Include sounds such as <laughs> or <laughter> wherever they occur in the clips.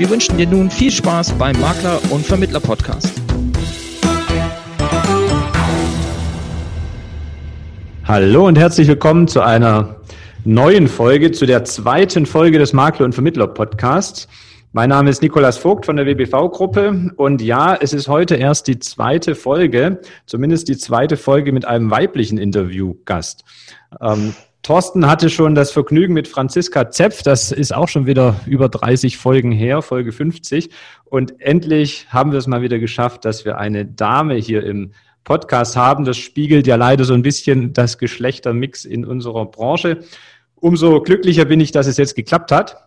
Wir wünschen dir nun viel Spaß beim Makler- und Vermittler-Podcast. Hallo und herzlich willkommen zu einer neuen Folge, zu der zweiten Folge des Makler- und Vermittler-Podcasts. Mein Name ist Nikolas Vogt von der WBV-Gruppe und ja, es ist heute erst die zweite Folge, zumindest die zweite Folge mit einem weiblichen Interviewgast. Ähm, Thorsten hatte schon das Vergnügen mit Franziska Zepf, das ist auch schon wieder über 30 Folgen her, Folge 50. Und endlich haben wir es mal wieder geschafft, dass wir eine Dame hier im Podcast haben. Das spiegelt ja leider so ein bisschen das Geschlechtermix in unserer Branche. Umso glücklicher bin ich, dass es jetzt geklappt hat.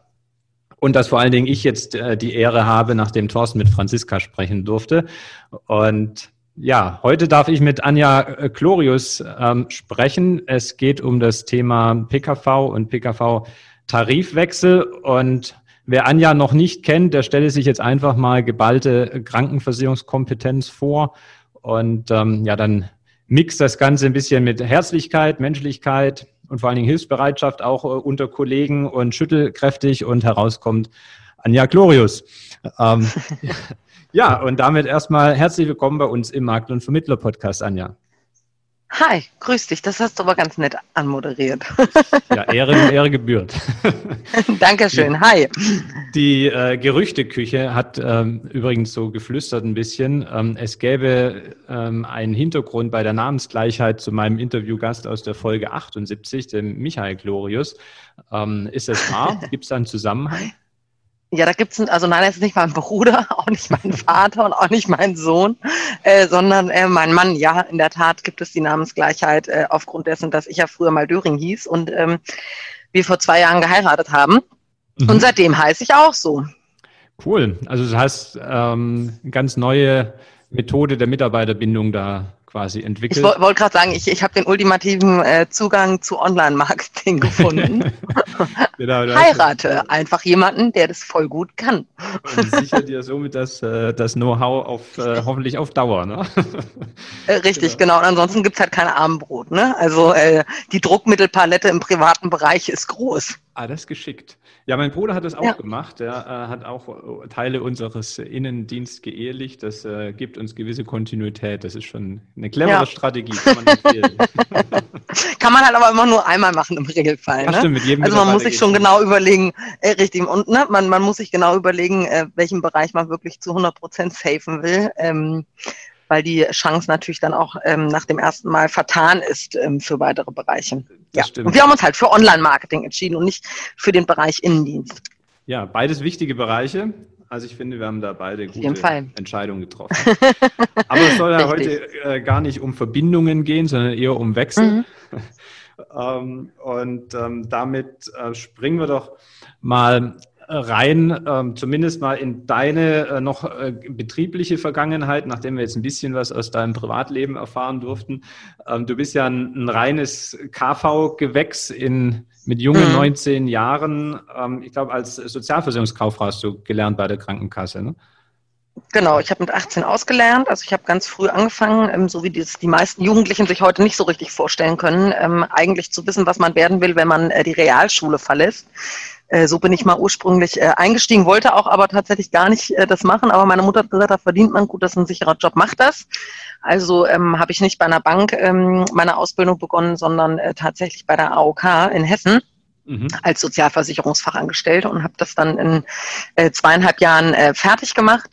Und dass vor allen Dingen ich jetzt äh, die Ehre habe, nachdem Thorsten mit Franziska sprechen durfte. Und ja, heute darf ich mit Anja äh, Chlorius ähm, sprechen. Es geht um das Thema PKV und PKV-Tarifwechsel. Und wer Anja noch nicht kennt, der stelle sich jetzt einfach mal geballte Krankenversicherungskompetenz vor. Und ähm, ja, dann mixt das Ganze ein bisschen mit Herzlichkeit, Menschlichkeit, und vor allen Dingen Hilfsbereitschaft auch äh, unter Kollegen und schüttelkräftig und herauskommt Anja Glorius. Ähm, <laughs> ja, und damit erstmal herzlich willkommen bei uns im Makler- und Vermittler-Podcast, Anja. Hi, grüß dich. Das hast du aber ganz nett anmoderiert. Ja, Ehre, Ehre gebührt. <laughs> Dankeschön. Hi. Die äh, Gerüchteküche hat ähm, übrigens so geflüstert ein bisschen. Ähm, es gäbe ähm, einen Hintergrund bei der Namensgleichheit zu meinem Interviewgast aus der Folge 78, dem Michael Glorius. Ähm, ist das wahr? <laughs> Gibt es da einen Zusammenhang? Ja, da gibt's, also nein, das ist nicht mein Bruder, <laughs> auch nicht mein Vater und auch nicht mein Sohn, äh, sondern äh, mein Mann. Ja, in der Tat gibt es die Namensgleichheit äh, aufgrund dessen, dass ich ja früher mal Döring hieß und ähm, wir vor zwei Jahren geheiratet haben. Mhm. Und seitdem heiße ich auch so. Cool. Also das heißt, ähm, ganz neue Methode der Mitarbeiterbindung da quasi entwickelt. Ich wollte gerade sagen, ich, ich habe den ultimativen äh, Zugang zu Online-Marketing <laughs> gefunden. <laughs> genau, Heirate einfach jemanden, der das voll gut kann. Und sicher dir somit das, äh, das Know-how auf äh, hoffentlich auf Dauer. Ne? <laughs> Äh, richtig, genau. genau. Und ansonsten gibt's halt kein Abendbrot. Ne? Also äh, die Druckmittelpalette im privaten Bereich ist groß. Ah, das ist geschickt. Ja, mein Bruder hat das auch ja. gemacht. Er äh, hat auch Teile unseres Innendienstes geehelicht. Das äh, gibt uns gewisse Kontinuität. Das ist schon eine clevere ja. Strategie, kann man empfehlen. <laughs> kann man halt aber immer nur einmal machen im Regelfall. Ne? stimmt, mit jedem also man muss sich schon genau überlegen, äh, richtig, und ne, man, man muss sich genau überlegen, äh, welchen Bereich man wirklich zu 100 Prozent safen will. Ähm, weil die Chance natürlich dann auch ähm, nach dem ersten Mal vertan ist ähm, für weitere Bereiche. Das ja. Stimmt. Und wir haben uns halt für Online-Marketing entschieden und nicht für den Bereich Innendienst. Ja, beides wichtige Bereiche. Also ich finde, wir haben da beide gute Entscheidungen getroffen. <laughs> Aber es soll ja heute äh, gar nicht um Verbindungen gehen, sondern eher um Wechsel. Mhm. <laughs> ähm, und ähm, damit äh, springen wir doch mal rein, ähm, zumindest mal in deine äh, noch äh, betriebliche Vergangenheit, nachdem wir jetzt ein bisschen was aus deinem Privatleben erfahren durften. Ähm, du bist ja ein, ein reines KV-Gewächs in mit jungen mhm. 19 Jahren. Ähm, ich glaube, als Sozialversicherungskauffrau hast du gelernt bei der Krankenkasse, ne? Genau, ich habe mit 18 ausgelernt, also ich habe ganz früh angefangen, ähm, so wie das die meisten Jugendlichen sich heute nicht so richtig vorstellen können, ähm, eigentlich zu wissen, was man werden will, wenn man äh, die Realschule verlässt. Äh, so bin ich mal ursprünglich äh, eingestiegen, wollte auch aber tatsächlich gar nicht äh, das machen. Aber meine Mutter hat gesagt, da verdient man gut, das ist ein sicherer Job, macht das. Also ähm, habe ich nicht bei einer Bank ähm, meine Ausbildung begonnen, sondern äh, tatsächlich bei der AOK in Hessen. Mhm. als Sozialversicherungsfachangestellte und habe das dann in äh, zweieinhalb Jahren äh, fertig gemacht.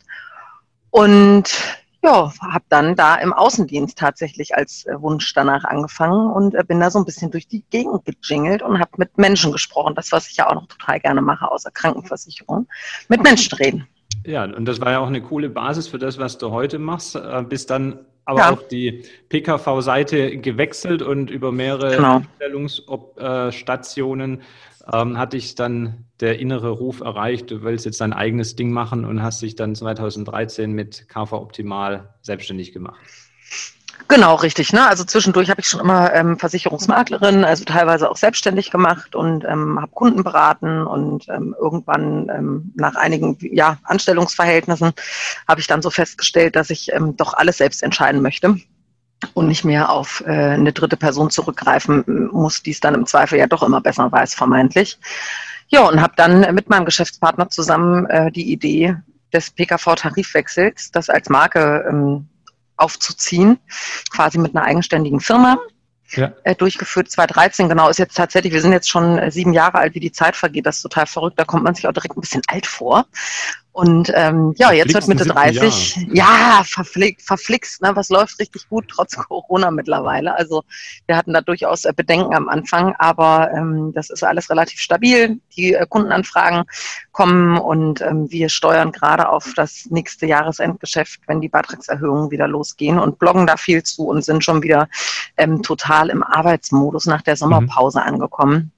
Und ja, habe dann da im Außendienst tatsächlich als äh, Wunsch danach angefangen und äh, bin da so ein bisschen durch die Gegend gejingelt und habe mit Menschen gesprochen. Das, was ich ja auch noch total gerne mache, außer Krankenversicherung, mit Menschen reden. Ja, und das war ja auch eine coole Basis für das, was du heute machst. Äh, bis dann aber ja. auch die PKV-Seite gewechselt und über mehrere genau. Stellungsstationen ähm, hat dich dann der innere Ruf erreicht, du willst jetzt dein eigenes Ding machen und hast dich dann 2013 mit KV Optimal selbstständig gemacht. Genau, richtig. Ne? Also zwischendurch habe ich schon immer ähm, Versicherungsmaklerin, also teilweise auch selbstständig gemacht und ähm, habe Kunden beraten und ähm, irgendwann ähm, nach einigen ja, Anstellungsverhältnissen habe ich dann so festgestellt, dass ich ähm, doch alles selbst entscheiden möchte und nicht mehr auf äh, eine dritte Person zurückgreifen muss, die es dann im Zweifel ja doch immer besser weiß, vermeintlich. Ja, und habe dann mit meinem Geschäftspartner zusammen äh, die Idee des PKV-Tarifwechsels, das als Marke ähm, aufzuziehen, quasi mit einer eigenständigen Firma. Ja. Äh, durchgeführt 2013, genau, ist jetzt tatsächlich, wir sind jetzt schon äh, sieben Jahre alt, wie die Zeit vergeht, das ist total verrückt, da kommt man sich auch direkt ein bisschen alt vor. Und ähm, ja, jetzt wird Mitte 30. Jahr. Ja, verflixt, verflixt, ne? Was läuft richtig gut trotz <laughs> Corona mittlerweile. Also wir hatten da durchaus äh, Bedenken am Anfang, aber ähm, das ist alles relativ stabil. Die äh, Kundenanfragen kommen und ähm, wir steuern gerade auf das nächste Jahresendgeschäft, wenn die Beitragserhöhungen wieder losgehen und bloggen da viel zu und sind schon wieder ähm, total im Arbeitsmodus nach der Sommerpause mhm. angekommen.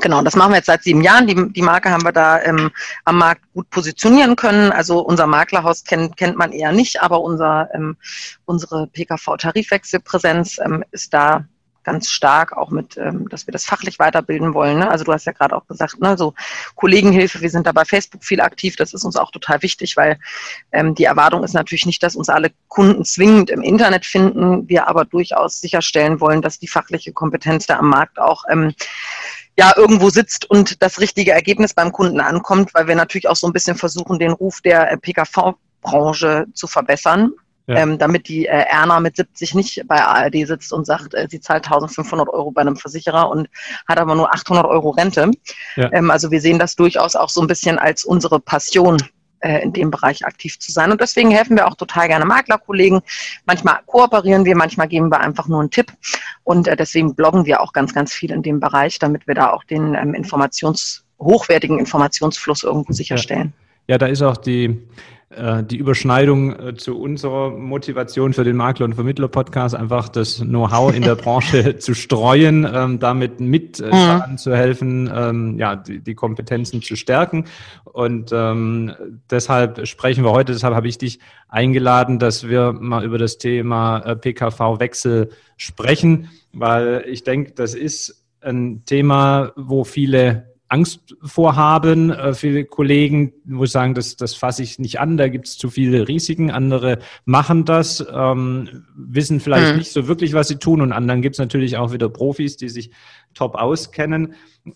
Genau, das machen wir jetzt seit sieben Jahren. Die, die Marke haben wir da ähm, am Markt gut positionieren können. Also unser Maklerhaus kennt, kennt man eher nicht, aber unser, ähm, unsere PKV-Tarifwechselpräsenz ähm, ist da ganz stark, auch mit, ähm, dass wir das fachlich weiterbilden wollen. Ne? Also du hast ja gerade auch gesagt, ne, so Kollegenhilfe, wir sind da bei Facebook viel aktiv, das ist uns auch total wichtig, weil ähm, die Erwartung ist natürlich nicht, dass uns alle Kunden zwingend im Internet finden, wir aber durchaus sicherstellen wollen, dass die fachliche Kompetenz da am Markt auch ähm, ja irgendwo sitzt und das richtige Ergebnis beim Kunden ankommt, weil wir natürlich auch so ein bisschen versuchen, den Ruf der äh, PKV-Branche zu verbessern. Ja. Ähm, damit die äh, Erna mit 70 nicht bei ARD sitzt und sagt, äh, sie zahlt 1500 Euro bei einem Versicherer und hat aber nur 800 Euro Rente. Ja. Ähm, also wir sehen das durchaus auch so ein bisschen als unsere Passion, äh, in dem Bereich aktiv zu sein. Und deswegen helfen wir auch total gerne Maklerkollegen. Manchmal kooperieren wir, manchmal geben wir einfach nur einen Tipp. Und äh, deswegen bloggen wir auch ganz, ganz viel in dem Bereich, damit wir da auch den ähm, Informations, hochwertigen Informationsfluss irgendwo sicherstellen. Ja, ja da ist auch die die Überschneidung äh, zu unserer Motivation für den Makler- und Vermittler-Podcast, einfach das Know-how in der <laughs> Branche zu streuen, ähm, damit mit äh, mhm. zu helfen, ähm, ja, die, die, Kompetenzen zu stärken. Und ähm, deshalb sprechen wir heute, deshalb habe ich dich eingeladen, dass wir mal über das Thema äh, PKV-Wechsel sprechen, weil ich denke, das ist ein Thema, wo viele Angst vorhaben. Äh, viele Kollegen, wo sagen, das, das fasse ich nicht an, da gibt es zu viele Risiken. Andere machen das, ähm, wissen vielleicht mhm. nicht so wirklich, was sie tun. Und anderen gibt es natürlich auch wieder Profis, die sich top auskennen.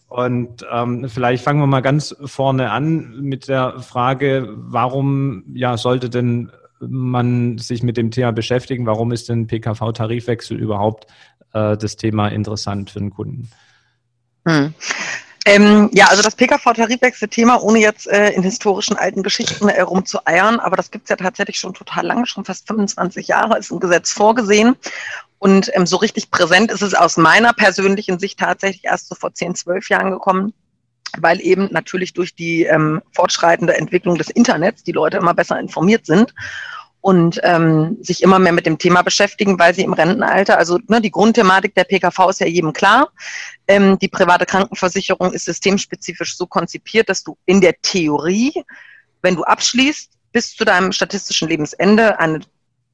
Und ähm, vielleicht fangen wir mal ganz vorne an mit der Frage, warum ja, sollte denn man sich mit dem Thema beschäftigen? Warum ist denn PKV-Tarifwechsel überhaupt äh, das Thema interessant für den Kunden? Hm. Ähm, ja, also das PKV-Tarifwechsel-Thema, ohne jetzt äh, in historischen alten Geschichten äh, rumzueiern, aber das gibt's ja tatsächlich schon total lange, schon fast 25 Jahre ist ein Gesetz vorgesehen. Und ähm, so richtig präsent ist es aus meiner persönlichen Sicht tatsächlich erst so vor 10, 12 Jahren gekommen, weil eben natürlich durch die ähm, fortschreitende Entwicklung des Internets die Leute immer besser informiert sind und ähm, sich immer mehr mit dem Thema beschäftigen, weil sie im Rentenalter, also ne, die Grundthematik der PKV ist ja jedem klar. Ähm, die private Krankenversicherung ist systemspezifisch so konzipiert, dass du in der Theorie, wenn du abschließt, bis zu deinem statistischen Lebensende eine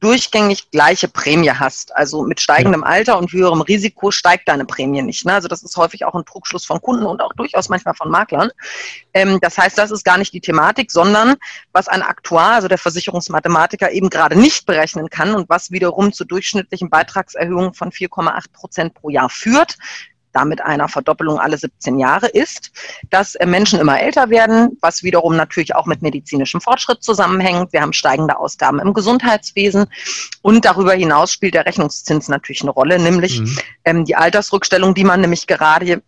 durchgängig gleiche Prämie hast. Also mit steigendem Alter und höherem Risiko steigt deine Prämie nicht. Ne? Also das ist häufig auch ein Trugschluss von Kunden und auch durchaus manchmal von Maklern. Ähm, das heißt, das ist gar nicht die Thematik, sondern was ein Aktuar, also der Versicherungsmathematiker, eben gerade nicht berechnen kann und was wiederum zu durchschnittlichen Beitragserhöhungen von 4,8 Prozent pro Jahr führt, damit einer Verdoppelung alle 17 Jahre ist, dass äh, Menschen immer älter werden, was wiederum natürlich auch mit medizinischem Fortschritt zusammenhängt. Wir haben steigende Ausgaben im Gesundheitswesen und darüber hinaus spielt der Rechnungszins natürlich eine Rolle, nämlich mhm. ähm, die Altersrückstellung, die man nämlich gerade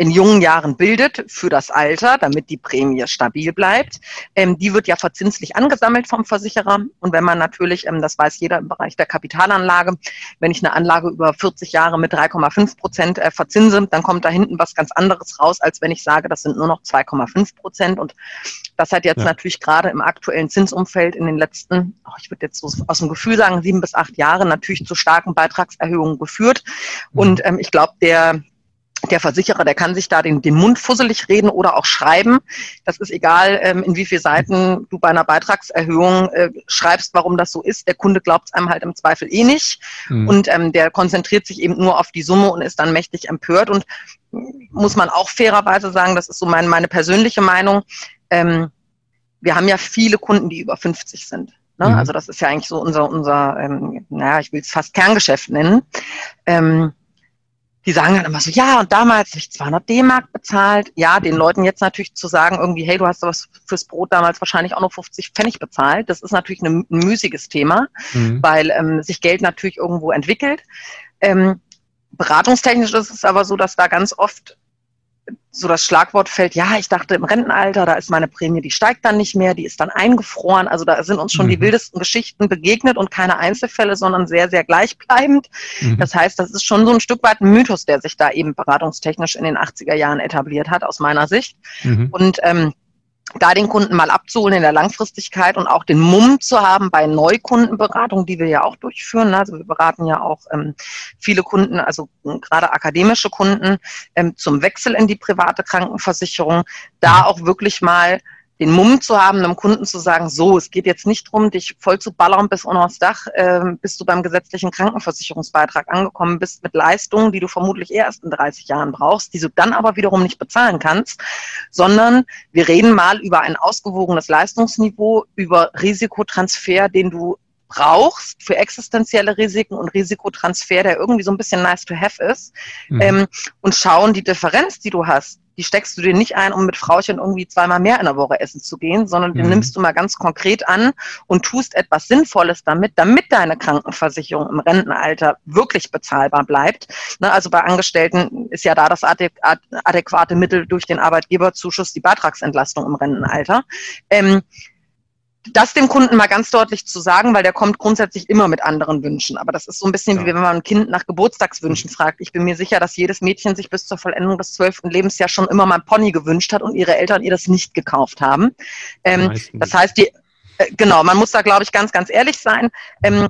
in jungen Jahren bildet für das Alter, damit die Prämie stabil bleibt, ähm, die wird ja verzinslich angesammelt vom Versicherer. Und wenn man natürlich, ähm, das weiß jeder im Bereich der Kapitalanlage, wenn ich eine Anlage über 40 Jahre mit 3,5 Prozent äh, verzinse, dann kommt da hinten was ganz anderes raus, als wenn ich sage, das sind nur noch 2,5 Prozent. Und das hat jetzt ja. natürlich gerade im aktuellen Zinsumfeld in den letzten, oh, ich würde jetzt so aus dem Gefühl sagen, sieben bis acht Jahren natürlich zu starken Beitragserhöhungen geführt. Mhm. Und ähm, ich glaube, der der Versicherer, der kann sich da den, den Mund fusselig reden oder auch schreiben. Das ist egal, ähm, in wie viele Seiten du bei einer Beitragserhöhung äh, schreibst, warum das so ist. Der Kunde glaubt es einem halt im Zweifel eh nicht. Mhm. Und ähm, der konzentriert sich eben nur auf die Summe und ist dann mächtig empört. Und muss man auch fairerweise sagen, das ist so mein, meine persönliche Meinung. Ähm, wir haben ja viele Kunden, die über 50 sind. Ne? Mhm. Also das ist ja eigentlich so unser, unser ähm, naja, ich will es fast Kerngeschäft nennen. Ähm, die sagen dann immer so, ja, und damals habe ich 200 D-Mark bezahlt. Ja, den Leuten jetzt natürlich zu sagen, irgendwie, hey, du hast was fürs Brot damals wahrscheinlich auch noch 50 Pfennig bezahlt. Das ist natürlich ein, ein müßiges Thema, mhm. weil ähm, sich Geld natürlich irgendwo entwickelt. Ähm, beratungstechnisch ist es aber so, dass da ganz oft so das Schlagwort fällt, ja, ich dachte im Rentenalter, da ist meine Prämie, die steigt dann nicht mehr, die ist dann eingefroren. Also da sind uns schon mhm. die wildesten Geschichten begegnet und keine Einzelfälle, sondern sehr, sehr gleichbleibend. Mhm. Das heißt, das ist schon so ein Stück weit ein Mythos, der sich da eben beratungstechnisch in den 80er Jahren etabliert hat, aus meiner Sicht. Mhm. Und ähm, da den Kunden mal abzuholen in der Langfristigkeit und auch den Mumm zu haben bei Neukundenberatung, die wir ja auch durchführen. Also wir beraten ja auch ähm, viele Kunden, also gerade akademische Kunden, ähm, zum Wechsel in die private Krankenversicherung, da auch wirklich mal den Mumm zu haben, einem Kunden zu sagen, so, es geht jetzt nicht darum, dich voll zu ballern bis unter das Dach, äh, bis du beim gesetzlichen Krankenversicherungsbeitrag angekommen bist mit Leistungen, die du vermutlich erst in 30 Jahren brauchst, die du dann aber wiederum nicht bezahlen kannst, sondern wir reden mal über ein ausgewogenes Leistungsniveau, über Risikotransfer, den du brauchst für existenzielle Risiken und Risikotransfer, der irgendwie so ein bisschen nice to have ist, mhm. ähm, und schauen die Differenz, die du hast, die steckst du dir nicht ein, um mit Frauchen irgendwie zweimal mehr in der Woche essen zu gehen, sondern die mhm. nimmst du mal ganz konkret an und tust etwas Sinnvolles damit, damit deine Krankenversicherung im Rentenalter wirklich bezahlbar bleibt. Ne, also bei Angestellten ist ja da das adäquate Mittel durch den Arbeitgeberzuschuss die Beitragsentlastung im Rentenalter. Ähm, das dem Kunden mal ganz deutlich zu sagen, weil der kommt grundsätzlich immer mit anderen Wünschen. Aber das ist so ein bisschen ja. wie wenn man ein Kind nach Geburtstagswünschen fragt. Ich bin mir sicher, dass jedes Mädchen sich bis zur Vollendung des zwölften Lebensjahres schon immer mal ein Pony gewünscht hat und ihre Eltern ihr das nicht gekauft haben. Ähm, das heißt, die, äh, genau, man muss da, glaube ich, ganz, ganz ehrlich sein. Ähm,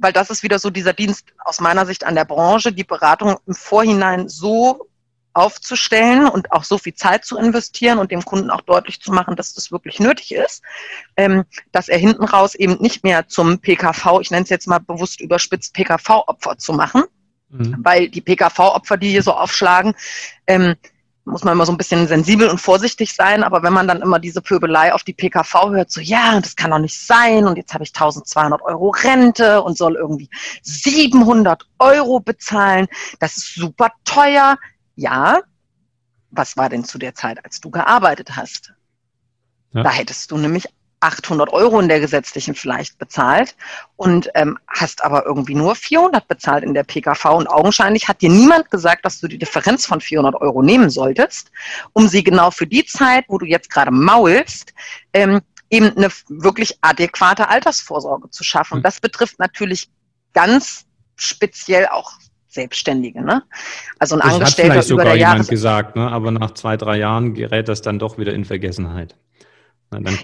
weil das ist wieder so dieser Dienst aus meiner Sicht an der Branche, die Beratung im Vorhinein so aufzustellen und auch so viel Zeit zu investieren und dem Kunden auch deutlich zu machen, dass das wirklich nötig ist, ähm, dass er hinten raus eben nicht mehr zum PKV, ich nenne es jetzt mal bewusst überspitzt, PKV-Opfer zu machen, mhm. weil die PKV-Opfer, die hier so aufschlagen, ähm, muss man immer so ein bisschen sensibel und vorsichtig sein, aber wenn man dann immer diese Pöbelei auf die PKV hört, so ja, das kann doch nicht sein und jetzt habe ich 1200 Euro Rente und soll irgendwie 700 Euro bezahlen, das ist super teuer, ja, was war denn zu der Zeit, als du gearbeitet hast? Ja. Da hättest du nämlich 800 Euro in der gesetzlichen vielleicht bezahlt und ähm, hast aber irgendwie nur 400 bezahlt in der PKV und augenscheinlich hat dir niemand gesagt, dass du die Differenz von 400 Euro nehmen solltest, um sie genau für die Zeit, wo du jetzt gerade maulst, ähm, eben eine wirklich adäquate Altersvorsorge zu schaffen. Und hm. das betrifft natürlich ganz speziell auch Selbstständige. Ne? Also ein das Angestellter hat vielleicht über sogar der jemand gesagt, ne? aber nach zwei, drei Jahren gerät das dann doch wieder in Vergessenheit.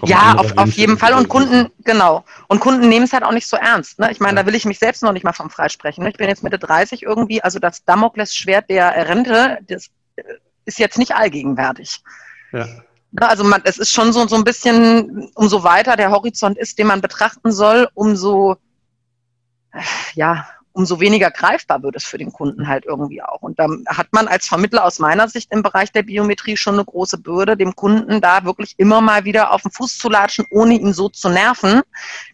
ja, auf, auf jeden Fall. Und Kunden, genau. Und Kunden nehmen es halt auch nicht so ernst. Ne? Ich meine, ja. da will ich mich selbst noch nicht mal vom freisprechen. Ne? Ich bin jetzt Mitte 30 irgendwie, also das Damoklesschwert der Rente, das ist jetzt nicht allgegenwärtig. Ja. Ne? Also man, es ist schon so, so ein bisschen, umso weiter der Horizont ist, den man betrachten soll, umso ja, umso weniger greifbar wird es für den Kunden halt irgendwie auch. Und da hat man als Vermittler aus meiner Sicht im Bereich der Biometrie schon eine große Bürde, dem Kunden da wirklich immer mal wieder auf den Fuß zu latschen, ohne ihn so zu nerven,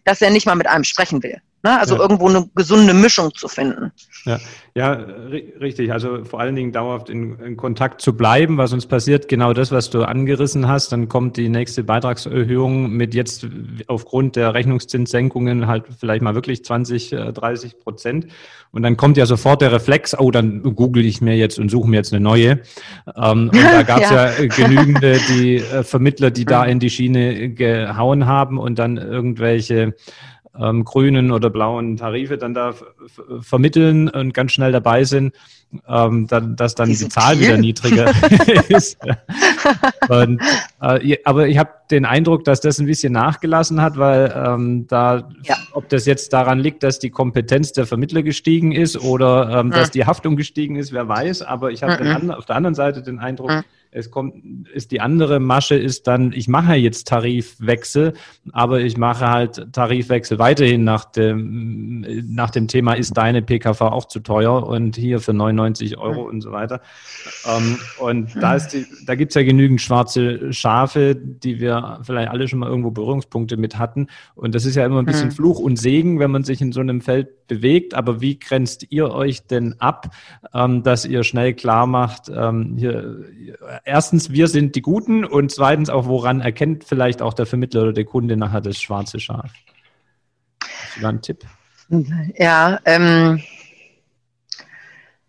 dass er nicht mal mit einem sprechen will. Ne? Also ja. irgendwo eine gesunde Mischung zu finden. Ja, ja richtig. Also vor allen Dingen dauerhaft in, in, Kontakt zu bleiben, was uns passiert, genau das, was du angerissen hast. Dann kommt die nächste Beitragserhöhung mit jetzt aufgrund der Rechnungszinssenkungen halt vielleicht mal wirklich 20, 30 äh, Prozent. Und dann kommt ja sofort der Reflex, oh, dann google ich mir jetzt und suche mir jetzt eine neue. Ähm, und da <laughs> gab es ja. ja. genügende die äh, Vermittler, die da in die Schiene gehauen haben und dann irgendwelche ähm, grünen oder blauen Tarife dann da vermitteln und ganz schnell dabei sind, ähm, dann, dass dann die, die Zahl viel. wieder niedriger <laughs> ist. und, äh, aber ich habe den Eindruck, dass das ein bisschen nachgelassen hat, weil ähm, da, ja. ob das jetzt daran liegt, dass die Kompetenz der Vermittler gestiegen ist oder ähm, mhm. dass die Haftung gestiegen ist, wer weiß. Aber ich habe mhm. auf der anderen Seite den Eindruck, mhm es kommt, ist die andere Masche ist dann, ich mache jetzt Tarifwechsel, aber ich mache halt Tarifwechsel weiterhin nach dem, nach dem Thema, ist deine PKV auch zu teuer und hier für 99 Euro und so weiter. Ähm, und da ist die, da gibt's ja genügend schwarze Schafe, die wir vielleicht alle schon mal irgendwo Berührungspunkte mit hatten. Und das ist ja immer ein bisschen Fluch und Segen, wenn man sich in so einem Feld bewegt. Aber wie grenzt ihr euch denn ab, ähm, dass ihr schnell klar macht, ähm, hier, erstens, wir sind die Guten und zweitens auch, woran erkennt vielleicht auch der Vermittler oder der Kunde nachher das schwarze Schaf? Hast du da einen Tipp? Ja, ähm,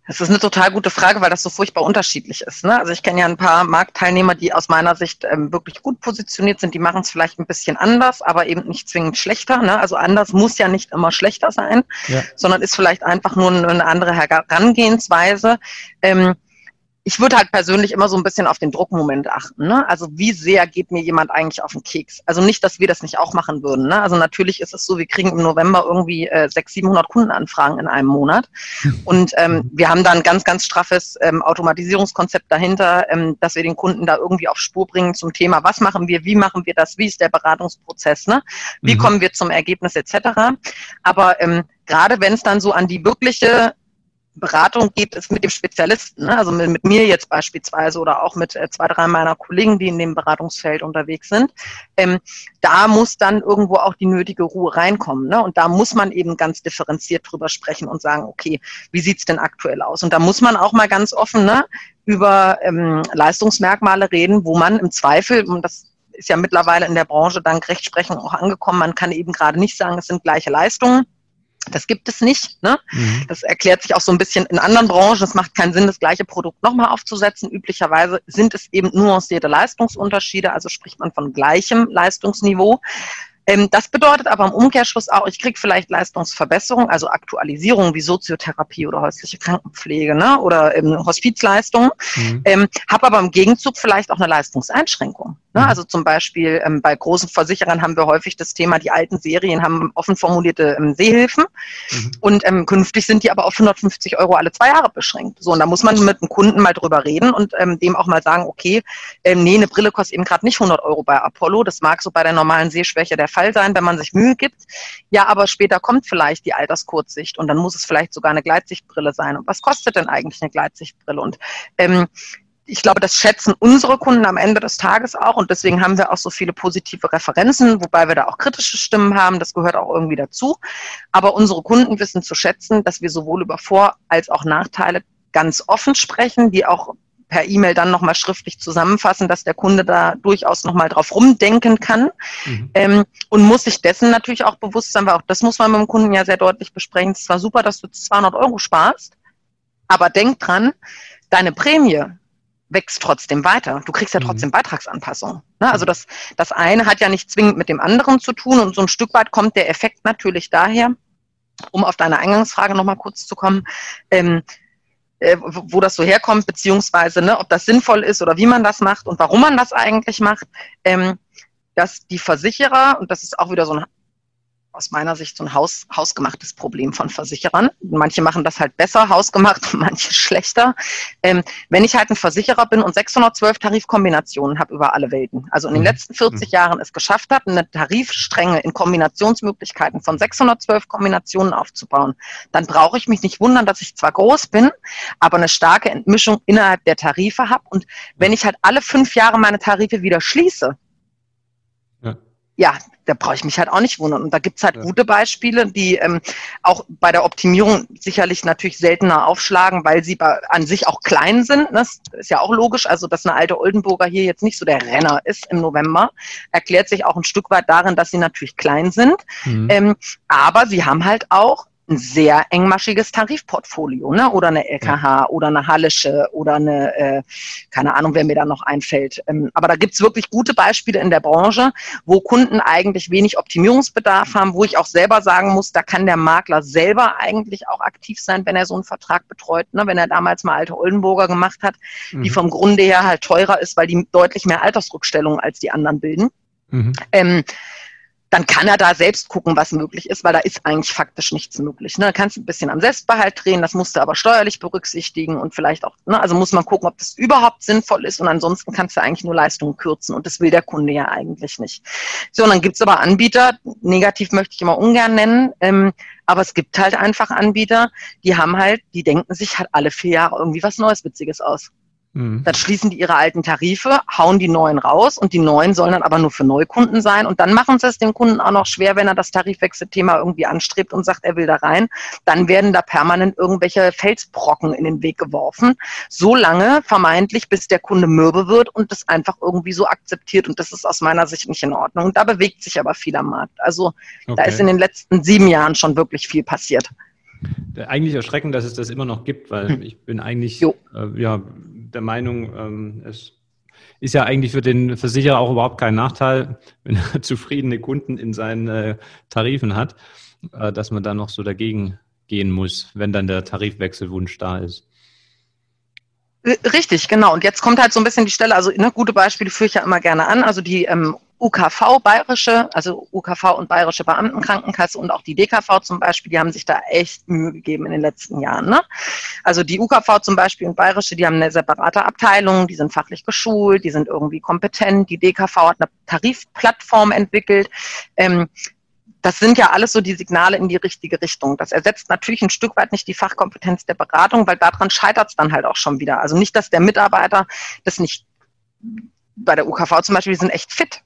das ist eine total gute Frage, weil das so furchtbar unterschiedlich ist. Ne? Also ich kenne ja ein paar Marktteilnehmer, die aus meiner Sicht ähm, wirklich gut positioniert sind. Die machen es vielleicht ein bisschen anders, aber eben nicht zwingend schlechter. Ne? Also anders muss ja nicht immer schlechter sein, ja. sondern ist vielleicht einfach nur eine andere Herangehensweise. Ähm, ich würde halt persönlich immer so ein bisschen auf den Druckmoment achten. Ne? Also wie sehr geht mir jemand eigentlich auf den Keks? Also nicht, dass wir das nicht auch machen würden. Ne? Also natürlich ist es so, wir kriegen im November irgendwie äh, 600, 700 Kundenanfragen in einem Monat. <laughs> Und ähm, wir haben da ein ganz, ganz straffes ähm, Automatisierungskonzept dahinter, ähm, dass wir den Kunden da irgendwie auf Spur bringen zum Thema, was machen wir, wie machen wir das, wie ist der Beratungsprozess, ne? wie mhm. kommen wir zum Ergebnis etc. Aber ähm, gerade wenn es dann so an die wirkliche Beratung geht es mit dem Spezialisten, ne? also mit, mit, mir jetzt beispielsweise oder auch mit äh, zwei, drei meiner Kollegen, die in dem Beratungsfeld unterwegs sind. Ähm, da muss dann irgendwo auch die nötige Ruhe reinkommen. Ne? Und da muss man eben ganz differenziert drüber sprechen und sagen, okay, wie sieht's denn aktuell aus? Und da muss man auch mal ganz offen ne, über ähm, Leistungsmerkmale reden, wo man im Zweifel, und das ist ja mittlerweile in der Branche dank Rechtsprechung auch angekommen, man kann eben gerade nicht sagen, es sind gleiche Leistungen das gibt es nicht. Ne? Mhm. Das erklärt sich auch so ein bisschen in anderen Branchen. Es macht keinen Sinn, das gleiche Produkt nochmal aufzusetzen. Üblicherweise sind es eben nuancierte Leistungsunterschiede, also spricht man von gleichem Leistungsniveau. Ähm, das bedeutet aber im Umkehrschluss auch, ich kriege vielleicht Leistungsverbesserung, also Aktualisierung wie Soziotherapie oder häusliche Krankenpflege ne, oder ähm, Hospizleistungen, mhm. ähm, habe aber im Gegenzug vielleicht auch eine Leistungseinschränkung. Ne? Mhm. Also zum Beispiel ähm, bei großen Versicherern haben wir häufig das Thema, die alten Serien haben offen formulierte ähm, Sehhilfen mhm. und ähm, künftig sind die aber auf 150 Euro alle zwei Jahre beschränkt. So, und da muss man mit dem Kunden mal drüber reden und ähm, dem auch mal sagen, okay, ähm, nee, eine Brille kostet eben gerade nicht 100 Euro bei Apollo, das mag so bei der normalen Sehschwäche der Fall sein, wenn man sich Mühe gibt. Ja, aber später kommt vielleicht die Alterskurzsicht und dann muss es vielleicht sogar eine Gleitsichtbrille sein. Und was kostet denn eigentlich eine Gleitsichtbrille? Und ähm, ich glaube, das schätzen unsere Kunden am Ende des Tages auch und deswegen haben wir auch so viele positive Referenzen, wobei wir da auch kritische Stimmen haben, das gehört auch irgendwie dazu. Aber unsere Kunden wissen zu schätzen, dass wir sowohl über Vor- als auch Nachteile ganz offen sprechen, die auch per E-Mail dann nochmal schriftlich zusammenfassen, dass der Kunde da durchaus nochmal drauf rumdenken kann mhm. ähm, und muss sich dessen natürlich auch bewusst sein, weil auch das muss man mit dem Kunden ja sehr deutlich besprechen. Es ist zwar super, dass du 200 Euro sparst, aber denk dran, deine Prämie wächst trotzdem weiter. Du kriegst ja mhm. trotzdem mhm. Beitragsanpassung. Ne? Also das, das eine hat ja nicht zwingend mit dem anderen zu tun und so ein Stück weit kommt der Effekt natürlich daher, um auf deine Eingangsfrage nochmal kurz zu kommen, ähm, äh, wo das so herkommt, beziehungsweise ne, ob das sinnvoll ist oder wie man das macht und warum man das eigentlich macht, ähm, dass die Versicherer, und das ist auch wieder so ein aus meiner Sicht so ein Haus, hausgemachtes Problem von Versicherern. Manche machen das halt besser hausgemacht, <laughs> manche schlechter. Ähm, wenn ich halt ein Versicherer bin und 612 Tarifkombinationen habe über alle Welten, also in den mhm. letzten 40 mhm. Jahren es geschafft habe, eine Tarifstrenge in Kombinationsmöglichkeiten von 612 Kombinationen aufzubauen, dann brauche ich mich nicht wundern, dass ich zwar groß bin, aber eine starke Entmischung innerhalb der Tarife habe. Und wenn ich halt alle fünf Jahre meine Tarife wieder schließe, ja, da brauche ich mich halt auch nicht wundern. Und da gibt's halt ja. gute Beispiele, die ähm, auch bei der Optimierung sicherlich natürlich seltener aufschlagen, weil sie bei, an sich auch klein sind. Das ist ja auch logisch. Also, dass eine alte Oldenburger hier jetzt nicht so der Renner ist im November, erklärt sich auch ein Stück weit darin, dass sie natürlich klein sind. Mhm. Ähm, aber sie haben halt auch ein sehr engmaschiges Tarifportfolio, ne? Oder eine LKH oder eine Hallische oder eine, äh, keine Ahnung, wer mir da noch einfällt. Ähm, aber da gibt's wirklich gute Beispiele in der Branche, wo Kunden eigentlich wenig Optimierungsbedarf haben, wo ich auch selber sagen muss, da kann der Makler selber eigentlich auch aktiv sein, wenn er so einen Vertrag betreut. Ne? Wenn er damals mal alte Oldenburger gemacht hat, mhm. die vom Grunde her halt teurer ist, weil die deutlich mehr Altersrückstellungen als die anderen bilden. Mhm. Ähm, dann kann er da selbst gucken, was möglich ist, weil da ist eigentlich faktisch nichts möglich. Ne? Da kannst du ein bisschen am Selbstbehalt drehen, das musst du aber steuerlich berücksichtigen und vielleicht auch, ne? also muss man gucken, ob das überhaupt sinnvoll ist und ansonsten kannst du eigentlich nur Leistungen kürzen und das will der Kunde ja eigentlich nicht. So, und dann gibt's aber Anbieter, negativ möchte ich immer ungern nennen, ähm, aber es gibt halt einfach Anbieter, die haben halt, die denken sich halt alle vier Jahre irgendwie was Neues, Witziges aus. Mhm. Dann schließen die ihre alten Tarife, hauen die neuen raus und die neuen sollen dann aber nur für Neukunden sein. Und dann machen sie es dem Kunden auch noch schwer, wenn er das Tarifwechselthema irgendwie anstrebt und sagt, er will da rein. Dann werden da permanent irgendwelche Felsbrocken in den Weg geworfen. So lange vermeintlich, bis der Kunde mürbe wird und das einfach irgendwie so akzeptiert. Und das ist aus meiner Sicht nicht in Ordnung. Und da bewegt sich aber viel am Markt. Also okay. da ist in den letzten sieben Jahren schon wirklich viel passiert. Eigentlich erschreckend, dass es das immer noch gibt, weil hm. ich bin eigentlich äh, ja, der Meinung, ähm, es ist ja eigentlich für den Versicherer auch überhaupt kein Nachteil, <laughs> wenn er zufriedene Kunden in seinen äh, Tarifen hat, äh, dass man da noch so dagegen gehen muss, wenn dann der Tarifwechselwunsch da ist. Richtig, genau. Und jetzt kommt halt so ein bisschen die Stelle, also ne, gute Beispiele führe ich ja immer gerne an. Also die ähm, UKV bayerische, also UKV und bayerische Beamtenkrankenkasse und auch die DKV zum Beispiel, die haben sich da echt Mühe gegeben in den letzten Jahren. Ne? Also die UKV zum Beispiel und bayerische, die haben eine separate Abteilung, die sind fachlich geschult, die sind irgendwie kompetent. Die DKV hat eine Tarifplattform entwickelt. Ähm, das sind ja alles so die Signale in die richtige Richtung. Das ersetzt natürlich ein Stück weit nicht die Fachkompetenz der Beratung, weil daran scheitert es dann halt auch schon wieder. Also nicht, dass der Mitarbeiter das nicht bei der UKV zum Beispiel, die sind echt fit.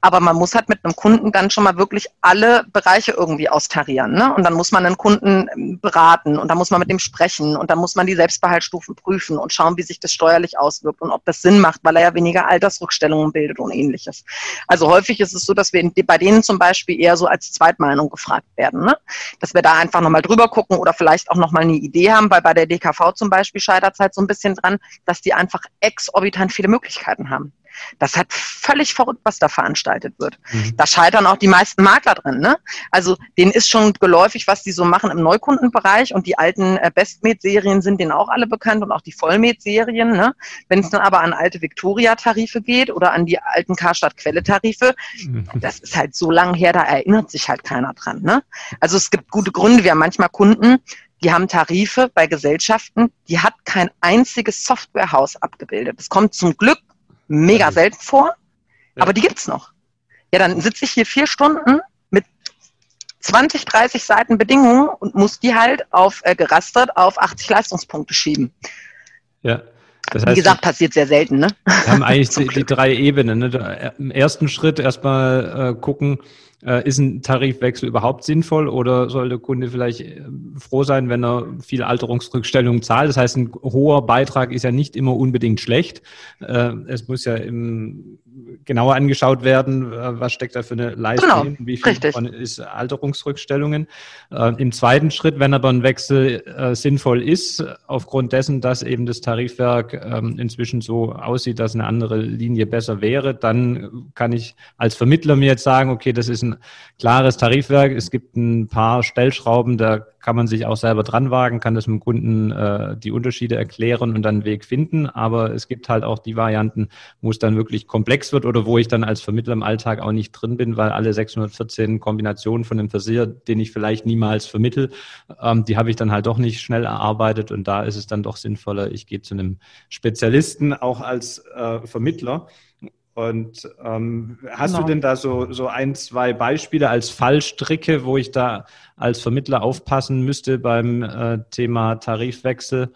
Aber man muss halt mit einem Kunden dann schon mal wirklich alle Bereiche irgendwie austarieren. Ne? Und dann muss man einen Kunden ähm, beraten und dann muss man mit dem sprechen und dann muss man die Selbstbehaltsstufen prüfen und schauen, wie sich das steuerlich auswirkt und ob das Sinn macht, weil er ja weniger Altersrückstellungen bildet und ähnliches. Also häufig ist es so, dass wir bei denen zum Beispiel eher so als Zweitmeinung gefragt werden. Ne? Dass wir da einfach nochmal drüber gucken oder vielleicht auch nochmal eine Idee haben, weil bei der DKV zum Beispiel scheitert es halt so ein bisschen dran, dass die einfach exorbitant viele Möglichkeiten haben. Das halt völlig verrückt, was da veranstaltet wird. Mhm. Da scheitern auch die meisten Makler drin. Ne? Also denen ist schon geläufig, was die so machen im Neukundenbereich und die alten äh, Bestmed-Serien sind denen auch alle bekannt und auch die Vollmed-Serien. Ne? Wenn es dann aber an alte Victoria-Tarife geht oder an die alten Karstadt-Quelle-Tarife, mhm. das ist halt so lang her, da erinnert sich halt keiner dran. Ne? Also es gibt gute Gründe. Wir haben manchmal Kunden, die haben Tarife bei Gesellschaften, die hat kein einziges Softwarehaus abgebildet. Es kommt zum Glück mega selten vor, ja. aber die gibt's noch. Ja, dann sitze ich hier vier Stunden mit 20, 30 Seiten Bedingungen und muss die halt auf äh, gerastert auf 80 Leistungspunkte schieben. Ja. Das heißt, Wie gesagt, passiert sehr selten. Ne? Wir haben eigentlich <laughs> die, die, drei Ebenen. Ne? Im ersten Schritt erstmal äh, gucken, äh, ist ein Tarifwechsel überhaupt sinnvoll oder soll der Kunde vielleicht äh, froh sein, wenn er viel Alterungsrückstellung zahlt? Das heißt, ein hoher Beitrag ist ja nicht immer unbedingt schlecht. Äh, es muss ja im, genauer angeschaut werden, was steckt da für eine Leistung, genau, wie viel davon ist Alterungsrückstellungen. Im zweiten Schritt, wenn aber ein Wechsel sinnvoll ist, aufgrund dessen, dass eben das Tarifwerk ähm, inzwischen so aussieht, dass eine andere Linie besser wäre, dann kann ich als Vermittler mir jetzt sagen, okay, das ist ein klares Tarifwerk. Es gibt ein paar Stellschrauben, da kann man sich auch selber dran wagen, kann das dem Kunden äh, die Unterschiede erklären und dann einen Weg finden. Aber es gibt halt auch die Varianten, wo es dann wirklich komplex wird oder wo ich dann als Vermittler im Alltag auch nicht drin bin, weil alle 614 Kombinationen von dem Versicherer, den ich vielleicht niemals vermittel, ähm, die habe ich dann halt doch nicht schnell erarbeitet und da ist es dann doch sinnvoller, ich gehe zu einem Spezialisten auch als äh, Vermittler und ähm, hast genau. du denn da so, so ein, zwei Beispiele als Fallstricke, wo ich da als Vermittler aufpassen müsste beim äh, Thema Tarifwechsel?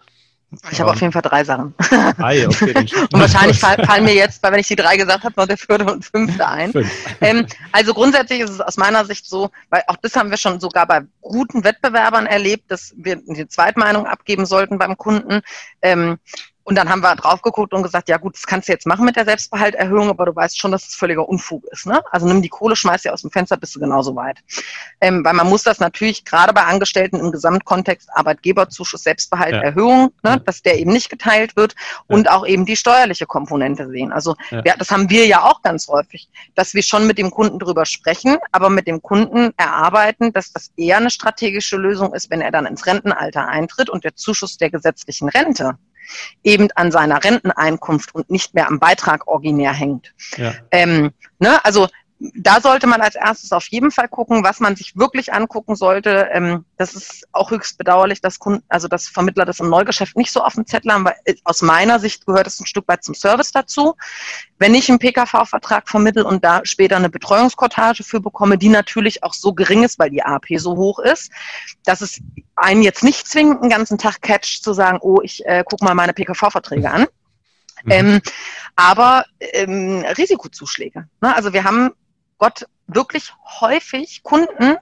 Ich habe Ähm, auf jeden Fall drei Sachen. Drei, okay. <laughs> Und wahrscheinlich los. fall- fallen mir jetzt, weil wenn ich die drei gesagt habe, noch der vierte und fünfte ein. Fünf. Ähm, also grundsätzlich ist es aus meiner Sicht so, weil auch das haben wir schon sogar bei guten Wettbewerbern erlebt, dass wir die Zweitmeinung abgeben sollten beim Kunden. Ähm, und dann haben wir drauf geguckt und gesagt, ja gut, das kannst du jetzt machen mit der Selbstbehalterhöhung, aber du weißt schon, dass es völliger Unfug ist. Ne? Also nimm die Kohle, schmeiß sie aus dem Fenster, bist du genauso weit. Ähm, weil man muss das natürlich gerade bei Angestellten im Gesamtkontext Arbeitgeberzuschuss, Selbstbehalterhöhung, Ja. ne, dass der eben nicht geteilt wird und auch eben die steuerliche Komponente sehen. Also Ja. ja, das haben wir ja auch ganz häufig, dass wir schon mit dem Kunden drüber sprechen, aber mit dem Kunden erarbeiten, dass das eher eine strategische Lösung ist, wenn er dann ins Rentenalter eintritt und der Zuschuss der gesetzlichen Rente eben an seiner Renteneinkunft und nicht mehr am Beitrag originär hängt. Ja. Ähm, ne, also da sollte man als erstes auf jeden Fall gucken, was man sich wirklich angucken sollte. Ähm, das ist auch höchst bedauerlich, dass Kunden, also dass Vermittler das im Neugeschäft nicht so auf dem Zettel haben, weil äh, aus meiner Sicht gehört es ein Stück weit zum Service dazu. Wenn ich einen PKV-Vertrag vermittel und da später eine Betreuungskortage für bekomme, die natürlich auch so gering ist, weil die AP so hoch ist, dass es einen jetzt nicht zwingt, den ganzen Tag catcht zu sagen, oh, ich äh, gucke mal meine PKV-Verträge an. Mhm. Ähm, aber ähm, Risikozuschläge. Ne? Also wir haben Gott wirklich häufig Kunden,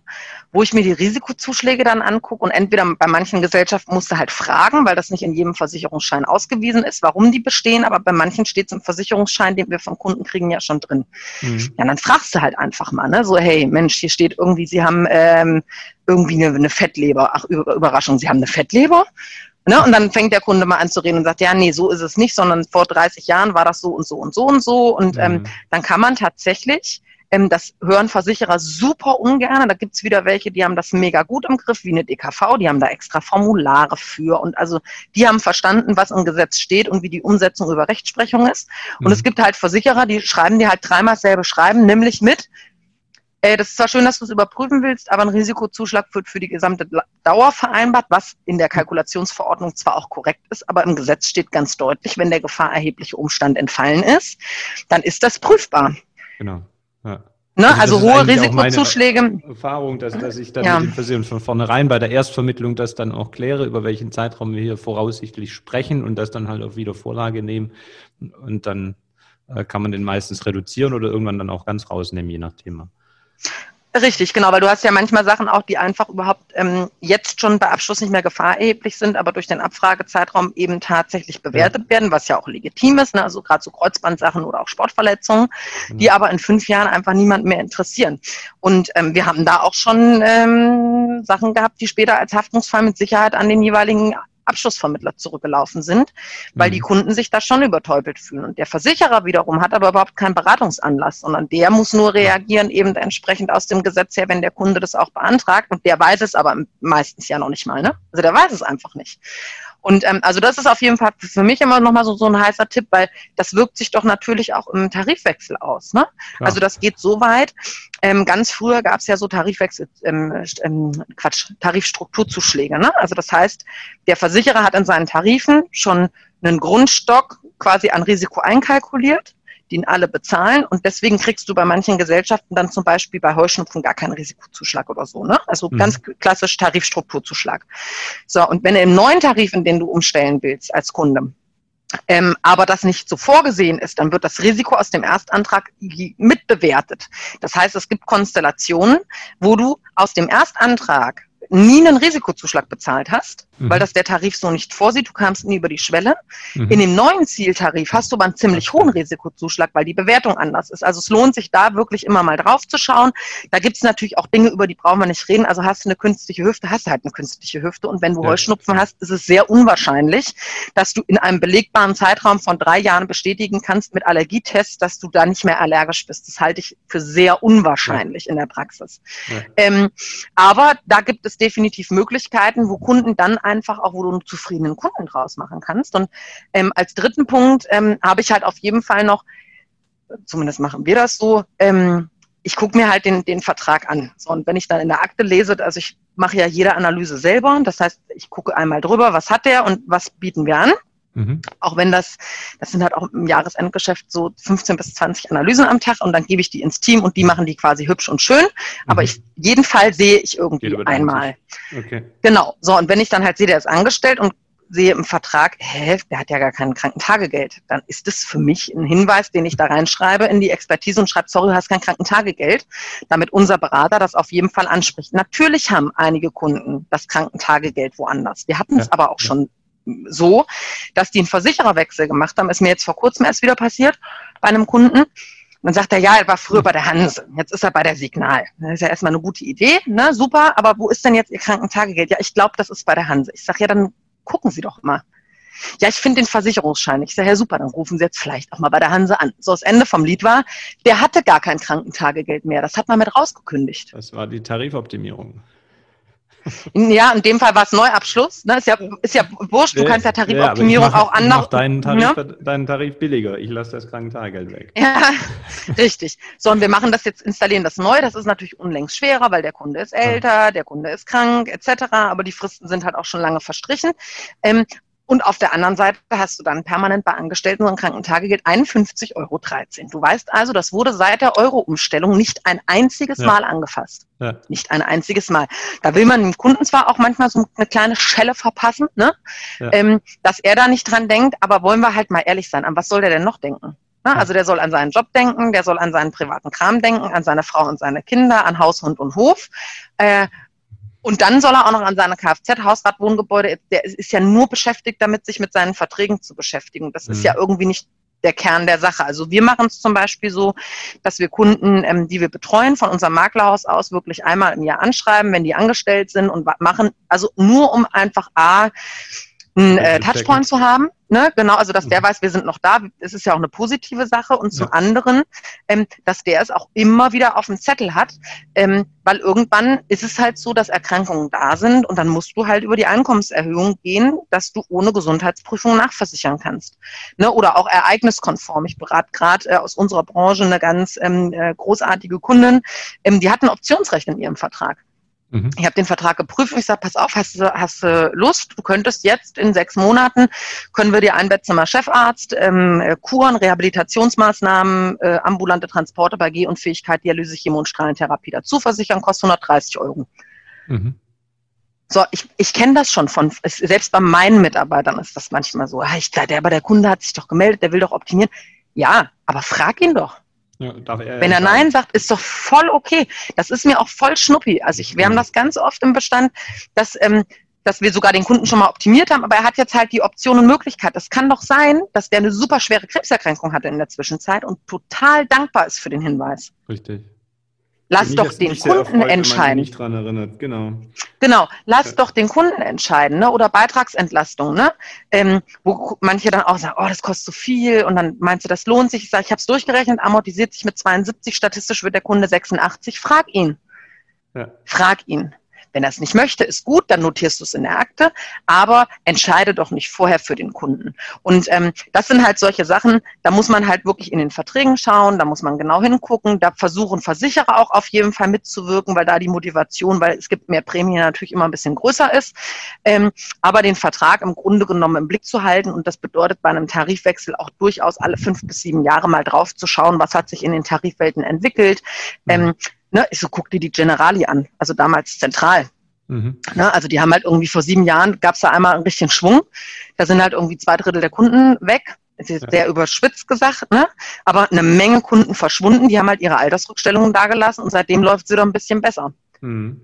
wo ich mir die Risikozuschläge dann angucke und entweder bei manchen Gesellschaften musst du halt fragen, weil das nicht in jedem Versicherungsschein ausgewiesen ist, warum die bestehen, aber bei manchen steht es im Versicherungsschein, den wir vom Kunden kriegen, ja schon drin. Mhm. Ja, dann fragst du halt einfach mal, ne? So, hey, Mensch, hier steht irgendwie, Sie haben ähm, irgendwie eine, eine Fettleber. Ach, Über- Überraschung, Sie haben eine Fettleber? Ne? Und dann fängt der Kunde mal an zu reden und sagt, ja, nee, so ist es nicht, sondern vor 30 Jahren war das so und so und so und so. Und ähm, Mhm. dann kann man tatsächlich, ähm, das hören Versicherer super ungern. Da gibt's wieder welche, die haben das mega gut im Griff, wie eine DKV, die haben da extra Formulare für. Und also die haben verstanden, was im Gesetz steht und wie die Umsetzung über Rechtsprechung ist. Und Mhm. es gibt halt Versicherer, die schreiben dir halt dreimal dasselbe Schreiben, nämlich mit, äh, das ist zwar schön, dass du es überprüfen willst, aber ein Risikozuschlag wird für die gesamte Dauer vereinbart, was in der Kalkulationsverordnung zwar auch korrekt ist, aber im Gesetz steht ganz deutlich, wenn der gefahrerbliche Umstand entfallen ist, dann ist das prüfbar. Genau. Ja. Ne? Also Also, hohe Risikozuschläge. Erfahrung, dass, dass ich dann Ja. mit den Versicherungen von vornherein bei der Erstvermittlung das dann auch kläre, über welchen Zeitraum wir hier voraussichtlich sprechen und das dann halt auch wieder Vorlage nehmen. Und dann äh, kann man den meistens reduzieren oder irgendwann dann auch ganz rausnehmen, je nach Thema. Richtig, genau, weil du hast ja manchmal Sachen auch, die einfach überhaupt ähm, jetzt schon bei Abschluss nicht mehr gefahrerheblich sind, aber durch den Abfragezeitraum eben tatsächlich bewertet werden, was ja auch legitim ist, ne? also gerade so Kreuzbandsachen oder auch Sportverletzungen, die Genau. aber in fünf Jahren einfach niemand mehr interessieren. Und ähm, wir haben da auch schon ähm, Sachen gehabt, die später als Haftungsfall mit Sicherheit an den jeweiligen Abschlussvermittler zurückgelaufen sind, weil Mhm. die Kunden sich da schon übertäubelt fühlen. Und der Versicherer wiederum hat aber überhaupt keinen Beratungsanlass, sondern der muss nur reagieren, eben entsprechend aus dem Gesetz her, wenn der Kunde das auch beantragt. Und der weiß es aber meistens ja noch nicht mal. Ne? Also der weiß es einfach nicht. Und ähm, also das ist auf jeden Fall für mich immer nochmal so, so ein heißer Tipp, weil das wirkt sich doch natürlich auch im Tarifwechsel aus. Ne? Also das geht so weit. Ähm, ganz früher gab es ja so Tarifwechsel, ähm, ähm, Quatsch, Tarifstrukturzuschläge. Ne? Also das heißt, der Versicherer hat in seinen Tarifen schon einen Grundstock quasi an Risiko einkalkuliert, den alle bezahlen und deswegen kriegst du bei manchen Gesellschaften dann zum Beispiel bei Heuschnupfen gar keinen Risikozuschlag oder so. Ne? Also Mhm. ganz klassisch Tarifstrukturzuschlag. So, und wenn du im neuen Tarif, in den du umstellen willst als Kunde, ähm, aber das nicht so vorgesehen ist, dann wird das Risiko aus dem Erstantrag mitbewertet. Das heißt, es gibt Konstellationen, wo du aus dem Erstantrag nie einen Risikozuschlag bezahlt hast, Mhm. weil das der Tarif so nicht vorsieht. Du kamst nie über die Schwelle. Mhm. In dem neuen Zieltarif hast du aber einen ziemlich hohen Risikozuschlag, weil die Bewertung anders ist. Also es lohnt sich da wirklich immer mal drauf zu schauen. Da gibt es natürlich auch Dinge, über die brauchen wir nicht reden. Also hast du eine künstliche Hüfte, hast du halt eine künstliche Hüfte. Und wenn du Ja. Heuschnupfen hast, ist es sehr unwahrscheinlich, dass du in einem belegbaren Zeitraum von drei Jahren bestätigen kannst mit Allergietests, dass du da nicht mehr allergisch bist. Das halte ich für sehr unwahrscheinlich in der Praxis. Ja. Ähm, aber da gibt es definitiv Möglichkeiten, wo Kunden dann einfach auch, wo du einen zufriedenen Kunden draus machen kannst. Und ähm, als dritten Punkt ähm, habe ich halt auf jeden Fall noch, zumindest machen wir das so, ähm, ich gucke mir halt den, den Vertrag an. So, und wenn ich dann in der Akte lese, also ich mache ja jede Analyse selber, das heißt, ich gucke einmal drüber, was hat der und was bieten wir an. Mhm. Auch wenn das, das sind halt auch im Jahresendgeschäft so 15 bis 20 Analysen am Tag und dann gebe ich die ins Team und die machen die quasi hübsch und schön. Aber Mhm. ich, jeden Fall sehe ich irgendwie einmal. Okay. Genau. So, und wenn ich dann halt sehe, der ist angestellt und sehe im Vertrag, hä, der hat ja gar kein Krankentagegeld, dann ist das für mich ein Hinweis, den ich da reinschreibe in die Expertise und schreibe, sorry, du hast kein Krankentagegeld, damit unser Berater das auf jeden Fall anspricht. Natürlich haben einige Kunden das Krankentagegeld woanders. Wir hatten es ja, aber auch ja. schon so, dass die einen Versichererwechsel gemacht haben. Ist mir jetzt vor kurzem erst wieder passiert bei einem Kunden. Dann sagt er, ja, er war früher bei der Hanse, jetzt ist er bei der Signal. Das ist ja erstmal eine gute Idee, ne? super, aber wo ist denn jetzt Ihr Krankentagegeld? Ja, ich glaube, das ist bei der Hanse. Ich sage, ja, dann gucken Sie doch mal. Ja, ich finde den Versicherungsschein. Ich sage, ja super, dann rufen Sie jetzt vielleicht auch mal bei der Hanse an. So, das Ende vom Lied war, der hatte gar kein Krankentagegeld mehr. Das hat man mit rausgekündigt. Das war die Tarifoptimierung. Ja, in dem Fall war es Neuabschluss. Ne? Ist, ja, ist ja wurscht, du kannst ja Tarifoptimierung ja, auch anders. Deinen Tarif, ne? deinen Tarif billiger. Ich lasse das Krankentagegeld weg. Ja, <laughs> richtig. So, und wir machen das jetzt, installieren das neu. Das ist natürlich unlängst schwerer, weil der Kunde ist älter, der Kunde ist krank, etc. Aber die Fristen sind halt auch schon lange verstrichen. Ähm, und auf der anderen Seite hast du dann permanent bei Angestellten so ein Krankentagegeld 51,13 Euro. Du weißt also, das wurde seit der Euro-Umstellung nicht ein einziges ja. Mal angefasst. Ja. Nicht ein einziges Mal. Da will man dem Kunden zwar auch manchmal so eine kleine Schelle verpassen, ne? Ja. Ähm, dass er da nicht dran denkt, aber wollen wir halt mal ehrlich sein, an was soll der denn noch denken? Ne? Also der soll an seinen Job denken, der soll an seinen privaten Kram denken, an seine Frau und seine Kinder, an Haus, Hund und Hof. Äh, und dann soll er auch noch an seine Kfz-Hausratwohngebäude, der ist ja nur beschäftigt damit, sich mit seinen Verträgen zu beschäftigen. Das mhm. ist ja irgendwie nicht der Kern der Sache. Also wir machen es zum Beispiel so, dass wir Kunden, ähm, die wir betreuen, von unserem Maklerhaus aus wirklich einmal im Jahr anschreiben, wenn die angestellt sind und machen, also nur um einfach A, einen äh, Touchpoint zu haben. Ne? Genau, also dass der mhm. weiß, wir sind noch da. Das ist ja auch eine positive Sache. Und zum ja. anderen, ähm, dass der es auch immer wieder auf dem Zettel hat, ähm, weil irgendwann ist es halt so, dass Erkrankungen da sind und dann musst du halt über die Einkommenserhöhung gehen, dass du ohne Gesundheitsprüfung nachversichern kannst. Ne? Oder auch ereigniskonform. Ich berate gerade äh, aus unserer Branche eine ganz ähm, äh, großartige Kundin, ähm, die hat ein Optionsrecht in ihrem Vertrag. Mhm. Ich habe den Vertrag geprüft und ich sage, pass auf, hast du, hast du Lust? Du könntest jetzt in sechs Monaten, können wir dir ein Bettzimmer Chefarzt, ähm, äh, Kuren, Rehabilitationsmaßnahmen, äh, ambulante Transporte bei Gehunfähigkeit, Dialyse, Chemo- und Strahlentherapie dazu versichern, kostet 130 Euro. Mhm. So, ich, ich kenne das schon von, selbst bei meinen Mitarbeitern ist das manchmal so, ah, ich, der, aber der Kunde hat sich doch gemeldet, der will doch optimieren. Ja, aber frag ihn doch. Ja, er Wenn er Nein sagt, ist doch voll okay. Das ist mir auch voll schnuppi. Also ich, wir haben das ganz oft im Bestand, dass, ähm, dass wir sogar den Kunden schon mal optimiert haben, aber er hat jetzt halt die Option und Möglichkeit. Das kann doch sein, dass der eine super schwere Krebserkrankung hatte in der Zwischenzeit und total dankbar ist für den Hinweis. Richtig. Lass doch den Kunden erfreut, entscheiden. Nicht dran erinnert. Genau. Genau, lass ja. doch den Kunden entscheiden, ne? Oder Beitragsentlastung, ne? Ähm, wo manche dann auch sagen, oh, das kostet so viel und dann meinst du, das lohnt sich. Ich sage, ich habe es durchgerechnet, amortisiert sich mit 72, statistisch wird der Kunde 86. Frag ihn. Ja. Frag ihn. Wenn er es nicht möchte, ist gut, dann notierst du es in der Akte, aber entscheide doch nicht vorher für den Kunden. Und ähm, das sind halt solche Sachen, da muss man halt wirklich in den Verträgen schauen, da muss man genau hingucken, da versuchen Versicherer auch auf jeden Fall mitzuwirken, weil da die Motivation, weil es gibt mehr Prämien natürlich immer ein bisschen größer ist, ähm, aber den Vertrag im Grunde genommen im Blick zu halten und das bedeutet bei einem Tarifwechsel auch durchaus alle fünf bis sieben Jahre mal drauf zu schauen, was hat sich in den Tarifwelten entwickelt. Ähm, ne, ich so, guck dir die Generali an, also damals zentral. Mhm. Ne, also die haben halt irgendwie vor sieben Jahren, gab es da einmal ein bisschen Schwung. Da sind halt irgendwie zwei Drittel der Kunden weg. Das ist sehr überspitzt gesagt, ne? aber eine Menge Kunden verschwunden. Die haben halt ihre Altersrückstellungen dagelassen und seitdem läuft sie doch ein bisschen besser. Mhm.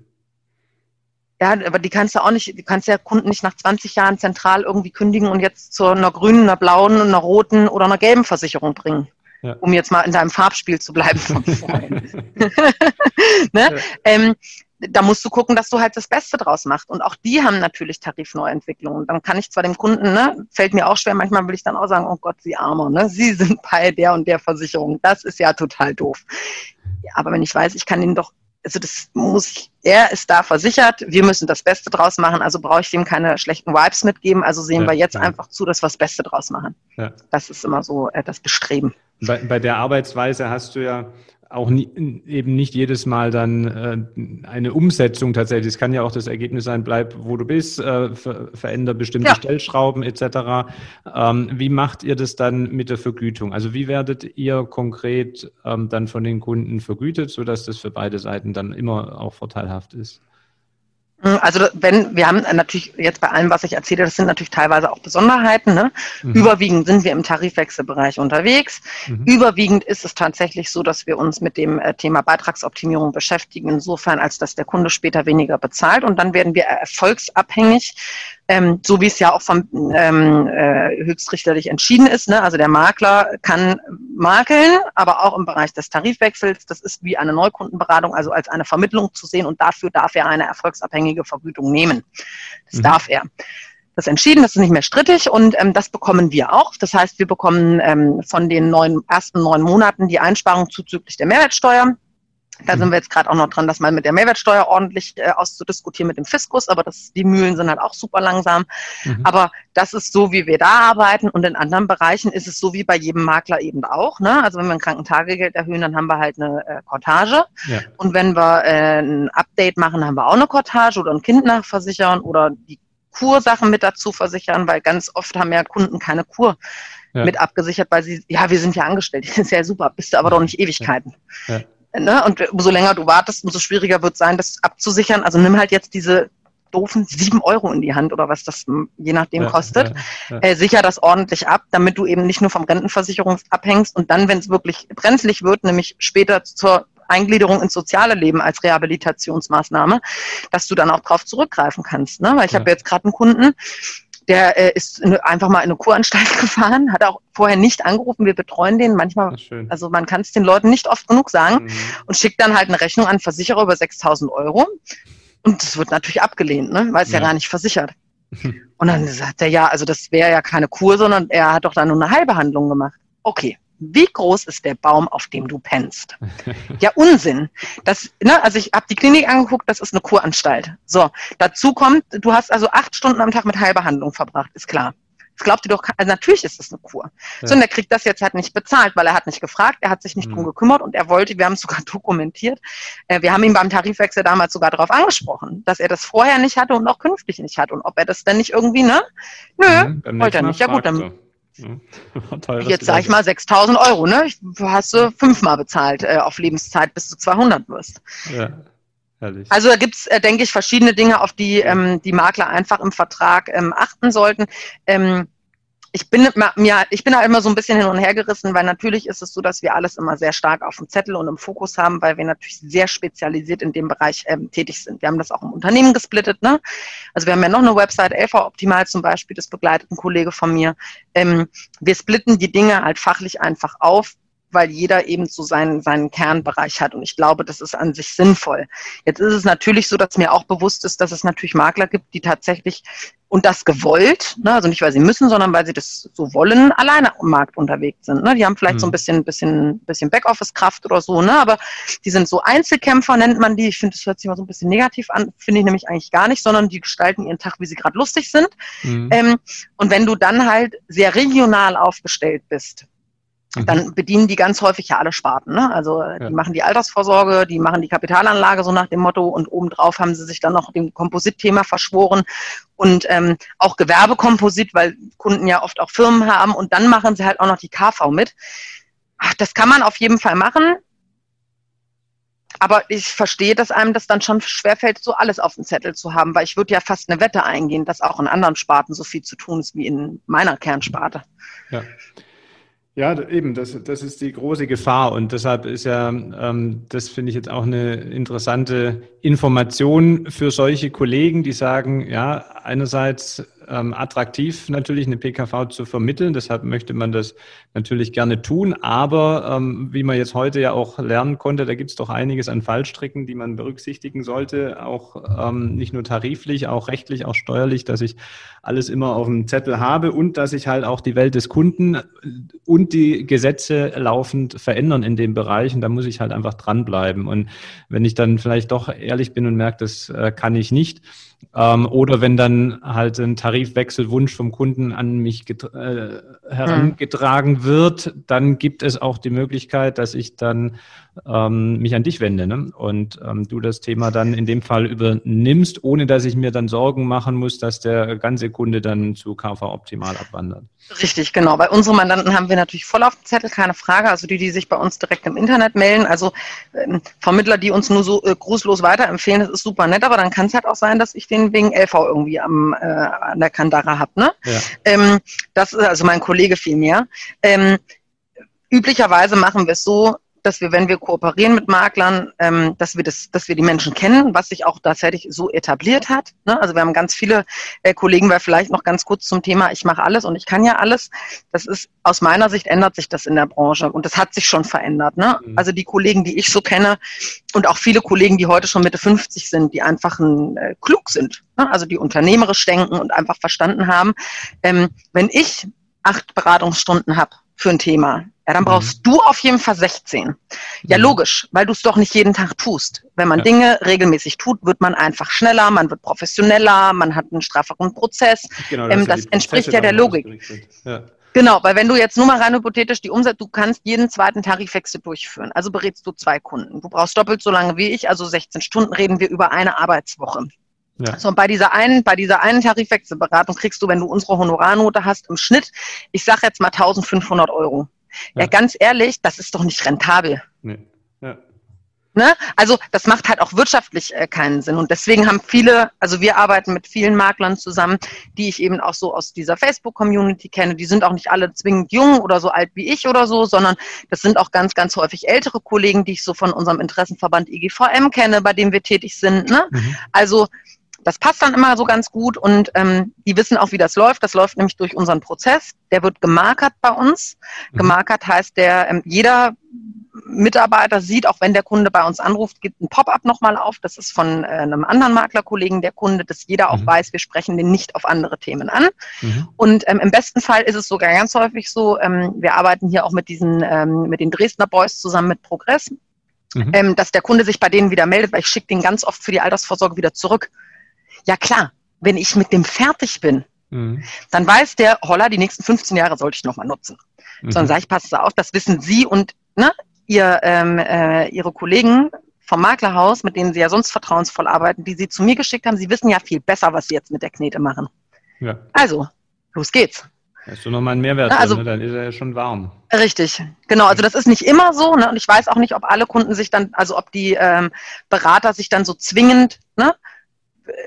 Ja, aber die kannst du auch nicht, du kannst ja Kunden nicht nach 20 Jahren zentral irgendwie kündigen und jetzt zu einer grünen, einer blauen, einer roten oder einer gelben Versicherung bringen ja. um jetzt mal in deinem Farbspiel zu bleiben von <laughs> vorhin. <laughs> ne? Ja. Ähm, da musst du gucken, dass du halt das Beste draus machst. Und auch die haben natürlich Tarifneuentwicklungen. Dann kann ich zwar dem Kunden, ne, fällt mir auch schwer, manchmal will ich dann auch sagen, oh Gott, Sie Armer, ne, Sie sind bei der und der Versicherung. Das ist ja total doof. Ja, aber wenn ich weiß, ich kann Ihnen doch, also das muss ich, er ist da versichert, wir müssen das Beste draus machen, also brauche ich dem keine schlechten Vibes mitgeben. Also sehen ja, wir jetzt einfach zu, dass wir das Beste draus machen. Das ist immer so äh, das Bestreben. Bei, bei der Arbeitsweise hast du ja auch nie, eben nicht jedes Mal dann äh, eine Umsetzung tatsächlich. Es kann ja auch das Ergebnis sein, bleib wo du bist, äh, ver veränder bestimmte ja. Stellschrauben etc. Ähm, wie macht ihr das dann mit der Vergütung? Also wie werdet ihr konkret ähm, dann von den Kunden vergütet, sodass das für beide Seiten dann immer auch vorteilhaft ist? Hm, also wenn, wir haben natürlich jetzt bei allem, was ich erzähle, das sind natürlich teilweise auch Besonderheiten. Ne? Mhm. Überwiegend sind wir im Tarifwechselbereich unterwegs. Mhm. Überwiegend ist es tatsächlich so, dass wir uns mit dem äh, Thema Beitragsoptimierung beschäftigen, insofern als dass der Kunde später weniger bezahlt und dann werden wir erfolgsabhängig ähm, so wie es ja auch vom ähm, äh, höchstrichterlich entschieden ist. Ne? Also der Makler kann makeln, aber auch im Bereich des Tarifwechsels. Das ist wie eine Neukundenberatung, also als eine Vermittlung zu sehen und dafür darf er eine erfolgsabhängige Vergütung nehmen. Das mhm. darf er. Das entschieden, das ist nicht mehr strittig und ähm, das bekommen wir auch. Das heißt, wir bekommen ähm, von den neun, ersten neun Monaten die Einsparung zuzüglich der Mehrwertsteuer. Da sind wir jetzt gerade auch noch dran, das mal mit der Mehrwertsteuer ordentlich äh, auszudiskutieren mit dem Fiskus, aber das, die Mühlen sind halt auch super langsam. Mhm. Aber das ist so, wie wir da arbeiten und in anderen Bereichen ist es so wie bei jedem Makler eben auch. Ne? Also wenn wir ein Krankentagegeld erhöhen, dann haben wir halt eine äh, Kortage. Ja. Und wenn wir äh, ein Update machen, haben wir auch eine Kortage oder ein Kind nachversichern oder die Kursachen mit dazu versichern, weil ganz oft haben ja Kunden keine Kur ja. mit abgesichert, weil sie, ja, wir sind ja angestellt, <laughs> das ist ja super, bist du aber doch nicht Ewigkeiten. Ja. Ne? Und umso länger du wartest, umso schwieriger wird es sein, das abzusichern. Also nimm halt jetzt diese doofen sieben Euro in die Hand oder was das je nachdem ja, kostet. Ja, ja. Äh, sicher das ordentlich ab, damit du eben nicht nur vom Rentenversicherung abhängst und dann, wenn es wirklich brenzlig wird, nämlich später zur Eingliederung ins soziale Leben als Rehabilitationsmaßnahme, dass du dann auch drauf zurückgreifen kannst. Ne? Weil ich ja. habe jetzt gerade einen Kunden, der äh, ist einfach mal in eine Kuranstalt <laughs> gefahren, hat auch vorher nicht angerufen. Wir betreuen den manchmal. Also man kann es den Leuten nicht oft genug sagen mhm. und schickt dann halt eine Rechnung an Versicherer über 6000 Euro. Und das wird natürlich abgelehnt, ne? weil es ja. ja gar nicht versichert. <laughs> Und dann sagt er, ja, also das wäre ja keine Kur, sondern er hat doch da nur eine Heilbehandlung gemacht. Okay, wie groß ist der Baum, auf dem du pennst? Ja, Unsinn. Das, ne, also ich habe die Klinik angeguckt, das ist eine Kuranstalt. So, dazu kommt, du hast also acht Stunden am Tag mit Heilbehandlung verbracht, ist klar. Das glaubt ihr doch, also natürlich ist das eine Kur. Ja. So, und er kriegt das jetzt halt nicht bezahlt, weil er hat nicht gefragt, er hat sich nicht mhm. drum gekümmert und er wollte, wir haben es sogar <laughs> dokumentiert, äh, wir haben ihn beim Tarifwechsel damals sogar darauf angesprochen, dass er das vorher nicht hatte und auch künftig nicht hat und ob er das denn nicht irgendwie, ne? Nö, mhm, wollte er nicht. Ja gut, dann <laughs> Toll, Jetzt sage ich mal 6000 Euro, ne? Hast du fünfmal bezahlt äh, auf Lebenszeit, bis du 200 wirst. Ja, herrlich. Also da gibt's, äh, denke ich, verschiedene Dinge, auf die ähm, die Makler einfach im Vertrag ähm, achten sollten. Ähm, ich bin mir, ich bin da immer so ein bisschen hin und her gerissen, weil natürlich ist es so, dass wir alles immer sehr stark auf dem Zettel und im Fokus haben, weil wir natürlich sehr spezialisiert in dem Bereich ähm, tätig sind. Wir haben das auch im Unternehmen gesplittet, ne? Also wir haben ja noch eine Website, LV Optimal zum Beispiel, das begleitet ein Kollege von mir. Ähm, wir splitten die Dinge halt fachlich einfach auf, weil jeder eben so seinen, seinen Kernbereich hat. Und ich glaube, das ist an sich sinnvoll. Jetzt ist es natürlich so, dass mir auch bewusst ist, dass es natürlich Makler gibt, die tatsächlich und das gewollt, ne, also nicht weil sie müssen, sondern weil sie das so wollen, alleine am Markt unterwegs sind. Ne. Die haben vielleicht mhm. so ein mhm. bisschen, bisschen, bisschen Backoffice-Kraft oder so, ne, aber die sind so Einzelkämpfer, nennt man die. Ich finde, das hört sich mal so ein bisschen negativ an, finde ich nämlich eigentlich gar nicht, sondern die gestalten ihren Tag, wie sie gerade lustig sind. Mhm. Ähm, und wenn du dann halt sehr regional aufgestellt bist, Mhm. dann bedienen die ganz häufig ja alle Sparten. Ne? Also ja. die machen die Altersvorsorge, die machen die Kapitalanlage so nach dem Motto und obendrauf haben sie sich dann noch dem Kompositthema verschworen und ähm, auch Gewerbekomposit, weil Kunden ja oft auch Firmen haben und dann machen sie halt auch noch die KV mit. Ach, das kann man auf jeden Fall machen. Aber ich verstehe, dass einem das dann schon schwerfällt, so alles auf dem Zettel zu haben, weil ich würde ja fast eine Wette eingehen, dass auch in anderen Sparten so viel zu tun ist wie in meiner Kernsparte. Ja. Ja, eben, das, das ist die große Gefahr und deshalb ist ja, ähm, das finde ich jetzt auch eine interessante Information für solche Kollegen, die sagen, ja, einerseits ähm, attraktiv natürlich eine PKV zu vermitteln. Deshalb möchte man das natürlich gerne tun. Aber ähm, wie man jetzt heute ja auch lernen konnte, da gibt es doch einiges an Fallstricken, die man berücksichtigen sollte. Auch ähm, nicht nur tariflich, auch rechtlich, auch steuerlich, dass ich alles immer auf dem Zettel habe und dass sich halt auch die Welt des Kunden und die Gesetze laufend verändern in dem Bereich. Und da muss ich halt einfach dranbleiben. Und wenn ich dann vielleicht doch ehrlich bin und merke, das äh, kann ich nicht, ähm, oder wenn dann halt ein Tarifwechselwunsch vom Kunden an mich äh, herangetragen wird, dann gibt es auch die Möglichkeit, dass ich dann ähm, mich an dich wende ne? und ähm, du das Thema dann in dem Fall übernimmst, ohne dass ich mir dann Sorgen machen muss, dass der ganze Kunde dann zu KV Optimal abwandert. Richtig, genau. Bei unseren Mandanten haben wir natürlich voll auf dem Zettel, keine Frage. Also die, die sich bei uns direkt im Internet melden. Also ähm, Vermittler, die uns nur so äh, grußlos weiterempfehlen, das ist super nett, aber dann kann es halt auch sein, dass ich den wegen LV irgendwie am, äh, an der Kandara habe. Ne? Ja. Ähm, das ist also mein Kollege viel mehr. Ähm, üblicherweise machen wir es so, dass wir, wenn wir kooperieren mit Maklern, ähm, dass wir das, dass wir die Menschen kennen, was sich auch tatsächlich so etabliert hat. Ne? Also wir haben ganz viele äh, Kollegen, weil vielleicht noch ganz kurz zum Thema, ich mache alles und ich kann ja alles. Das ist aus meiner Sicht ändert sich das in der Branche und das hat sich schon verändert. Ne? Mhm. Also die Kollegen, die ich so kenne und auch viele Kollegen, die heute schon Mitte 50 sind, die einfach ein, äh, klug sind, ne? also die unternehmerisch denken und einfach verstanden haben, ähm, wenn ich acht Beratungsstunden habe für ein Thema, ja, dann brauchst mhm. du auf jeden Fall 16. Ja, mhm. logisch, weil du es doch nicht jeden Tag tust. Wenn man ja. Dinge regelmäßig tut, wird man einfach schneller, man wird professioneller, man hat einen strafferen Prozess. Genau, ähm, das entspricht ja der Logik. Ja. Genau, weil wenn du jetzt nur mal rein hypothetisch die Umsetzung, du kannst jeden zweiten Tarifwechsel durchführen. Also berätst du zwei Kunden. Du brauchst doppelt so lange wie ich, also 16 Stunden reden wir über eine Arbeitswoche. Ja. So, und bei dieser einen, bei dieser einen Tarifwechselberatung kriegst du, wenn du unsere Honorarnote hast, im Schnitt, ich sage jetzt mal 1500 Euro. Ja. ja, ganz ehrlich, das ist doch nicht rentabel. Nee. Ja. Ne? Also das macht halt auch wirtschaftlich äh, keinen Sinn. Und deswegen haben viele, also wir arbeiten mit vielen Maklern zusammen, die ich eben auch so aus dieser Facebook-Community kenne. Die sind auch nicht alle zwingend jung oder so alt wie ich oder so, sondern das sind auch ganz, ganz häufig ältere Kollegen, die ich so von unserem Interessenverband IGVM kenne, bei dem wir tätig sind. Ne? Mhm. Also das passt dann immer so ganz gut und ähm, die wissen auch, wie das läuft. Das läuft nämlich durch unseren Prozess. Der wird gemarkert bei uns. Mhm. Gemarkert heißt, der ähm, jeder Mitarbeiter sieht, auch wenn der Kunde bei uns anruft, gibt ein Pop-up nochmal auf. Das ist von äh, einem anderen Maklerkollegen der Kunde, dass jeder auch mhm. weiß, wir sprechen den nicht auf andere Themen an. Mhm. Und ähm, im besten Fall ist es sogar ganz häufig so, ähm, wir arbeiten hier auch mit diesen, ähm, mit den Dresdner Boys zusammen mit Progress, mhm. ähm, dass der Kunde sich bei denen wieder meldet, weil ich schicke den ganz oft für die Altersvorsorge wieder zurück. Ja klar, wenn ich mit dem fertig bin, mhm. dann weiß der Holler, die nächsten 15 Jahre sollte ich nochmal nutzen. Mhm. Sondern sage ich, passe auf, das wissen Sie und ne, ihr, ähm, äh, Ihre Kollegen vom Maklerhaus, mit denen Sie ja sonst vertrauensvoll arbeiten, die Sie zu mir geschickt haben, Sie wissen ja viel besser, was Sie jetzt mit der Knete machen. Ja. Also, los geht's. Hast du nochmal einen Mehrwert also, drin, ne? dann ist er ja schon warm. Richtig, genau. Also das ist nicht immer so. Ne? Und ich weiß auch nicht, ob alle Kunden sich dann, also ob die ähm, Berater sich dann so zwingend ne,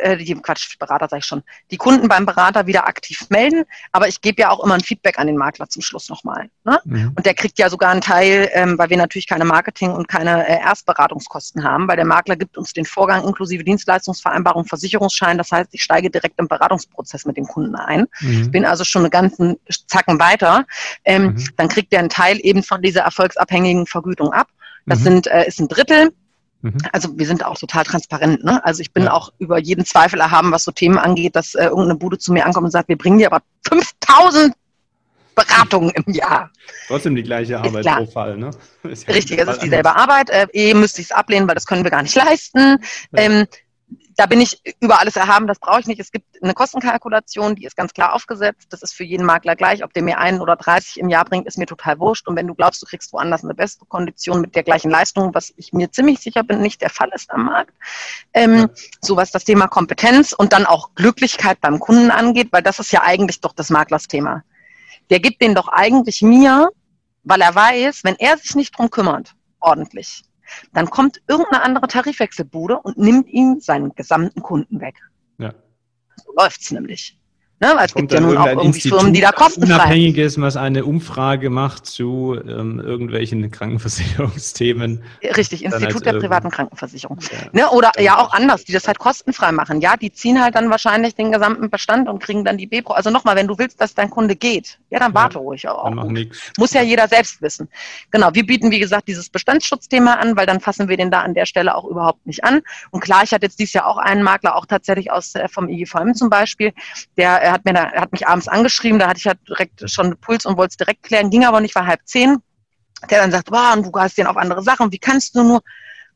äh, die Quatsch, Berater sage ich schon, die Kunden beim Berater wieder aktiv melden. Aber ich gebe ja auch immer ein Feedback an den Makler zum Schluss nochmal. Ne? Mhm. Und der kriegt ja sogar einen Teil, ähm, weil wir natürlich keine Marketing- und keine äh, Erstberatungskosten haben, weil der Makler gibt uns den Vorgang inklusive Dienstleistungsvereinbarung, Versicherungsschein. Das heißt, ich steige direkt im Beratungsprozess mit dem Kunden ein. Mhm. Bin also schon einen ganzen Zacken weiter. Ähm, mhm. Dann kriegt er einen Teil eben von dieser erfolgsabhängigen Vergütung ab. Das mhm. sind, äh, ist ein Drittel. Mhm. Also wir sind auch total transparent. Ne? Also ich bin ja. auch über jeden Zweifel erhaben, was so Themen angeht, dass äh, irgendeine Bude zu mir ankommt und sagt, wir bringen dir aber 5000 Beratungen im Jahr. Trotzdem die gleiche Arbeit pro Fall, ne? <laughs> Ja Richtig, es ist dieselbe Arbeit. Äh, eh müsste ich es ablehnen, weil das können wir gar nicht leisten. Ja. Ähm, da bin ich über alles erhaben, das brauche ich nicht. Es gibt eine Kostenkalkulation, die ist ganz klar aufgesetzt. Das ist für jeden Makler gleich. Ob der mir einen oder 30 im Jahr bringt, ist mir total wurscht. Und wenn du glaubst, du kriegst woanders eine bessere Kondition mit der gleichen Leistung, was ich mir ziemlich sicher bin, nicht der Fall ist am Markt. Ähm. So was das Thema Kompetenz und dann auch Glücklichkeit beim Kunden angeht, weil das ist ja eigentlich doch das Maklersthema. Der gibt den doch eigentlich mir, weil er weiß, wenn er sich nicht drum kümmert, ordentlich, dann kommt irgendeine andere Tarifwechselbude und nimmt ihm seinen gesamten Kunden weg. Ja. So läuft's nämlich. Ne, weil es gibt ja nun auch irgendwie Institut Firmen, die da kostenfrei. Unabhängiges, was eine Umfrage macht zu ähm, irgendwelchen Krankenversicherungsthemen. Richtig, Institut halt der privaten Krankenversicherung. Ja, ne, oder ja auch anders, die das halt kostenfrei machen. Ja, die ziehen halt dann wahrscheinlich den gesamten Bestand und kriegen dann die B-Pro. Also nochmal, wenn du willst, dass dein Kunde geht, ja, dann warte ja, ruhig. Auch. Dann. Muss ja jeder selbst wissen. Genau, wir bieten, wie gesagt, dieses Bestandsschutzthema an, weil dann fassen wir den da an der Stelle auch überhaupt nicht an. Und klar, ich hatte jetzt dieses Jahr auch einen Makler, auch tatsächlich aus äh, vom IGVM zum Beispiel, der er hat mir da, er hat mich abends angeschrieben, da hatte ich halt direkt schon Puls und wollte es direkt klären, ging aber nicht, war halb zehn. Der dann sagt, wow, du hast den auf andere Sachen, wie kannst du nur?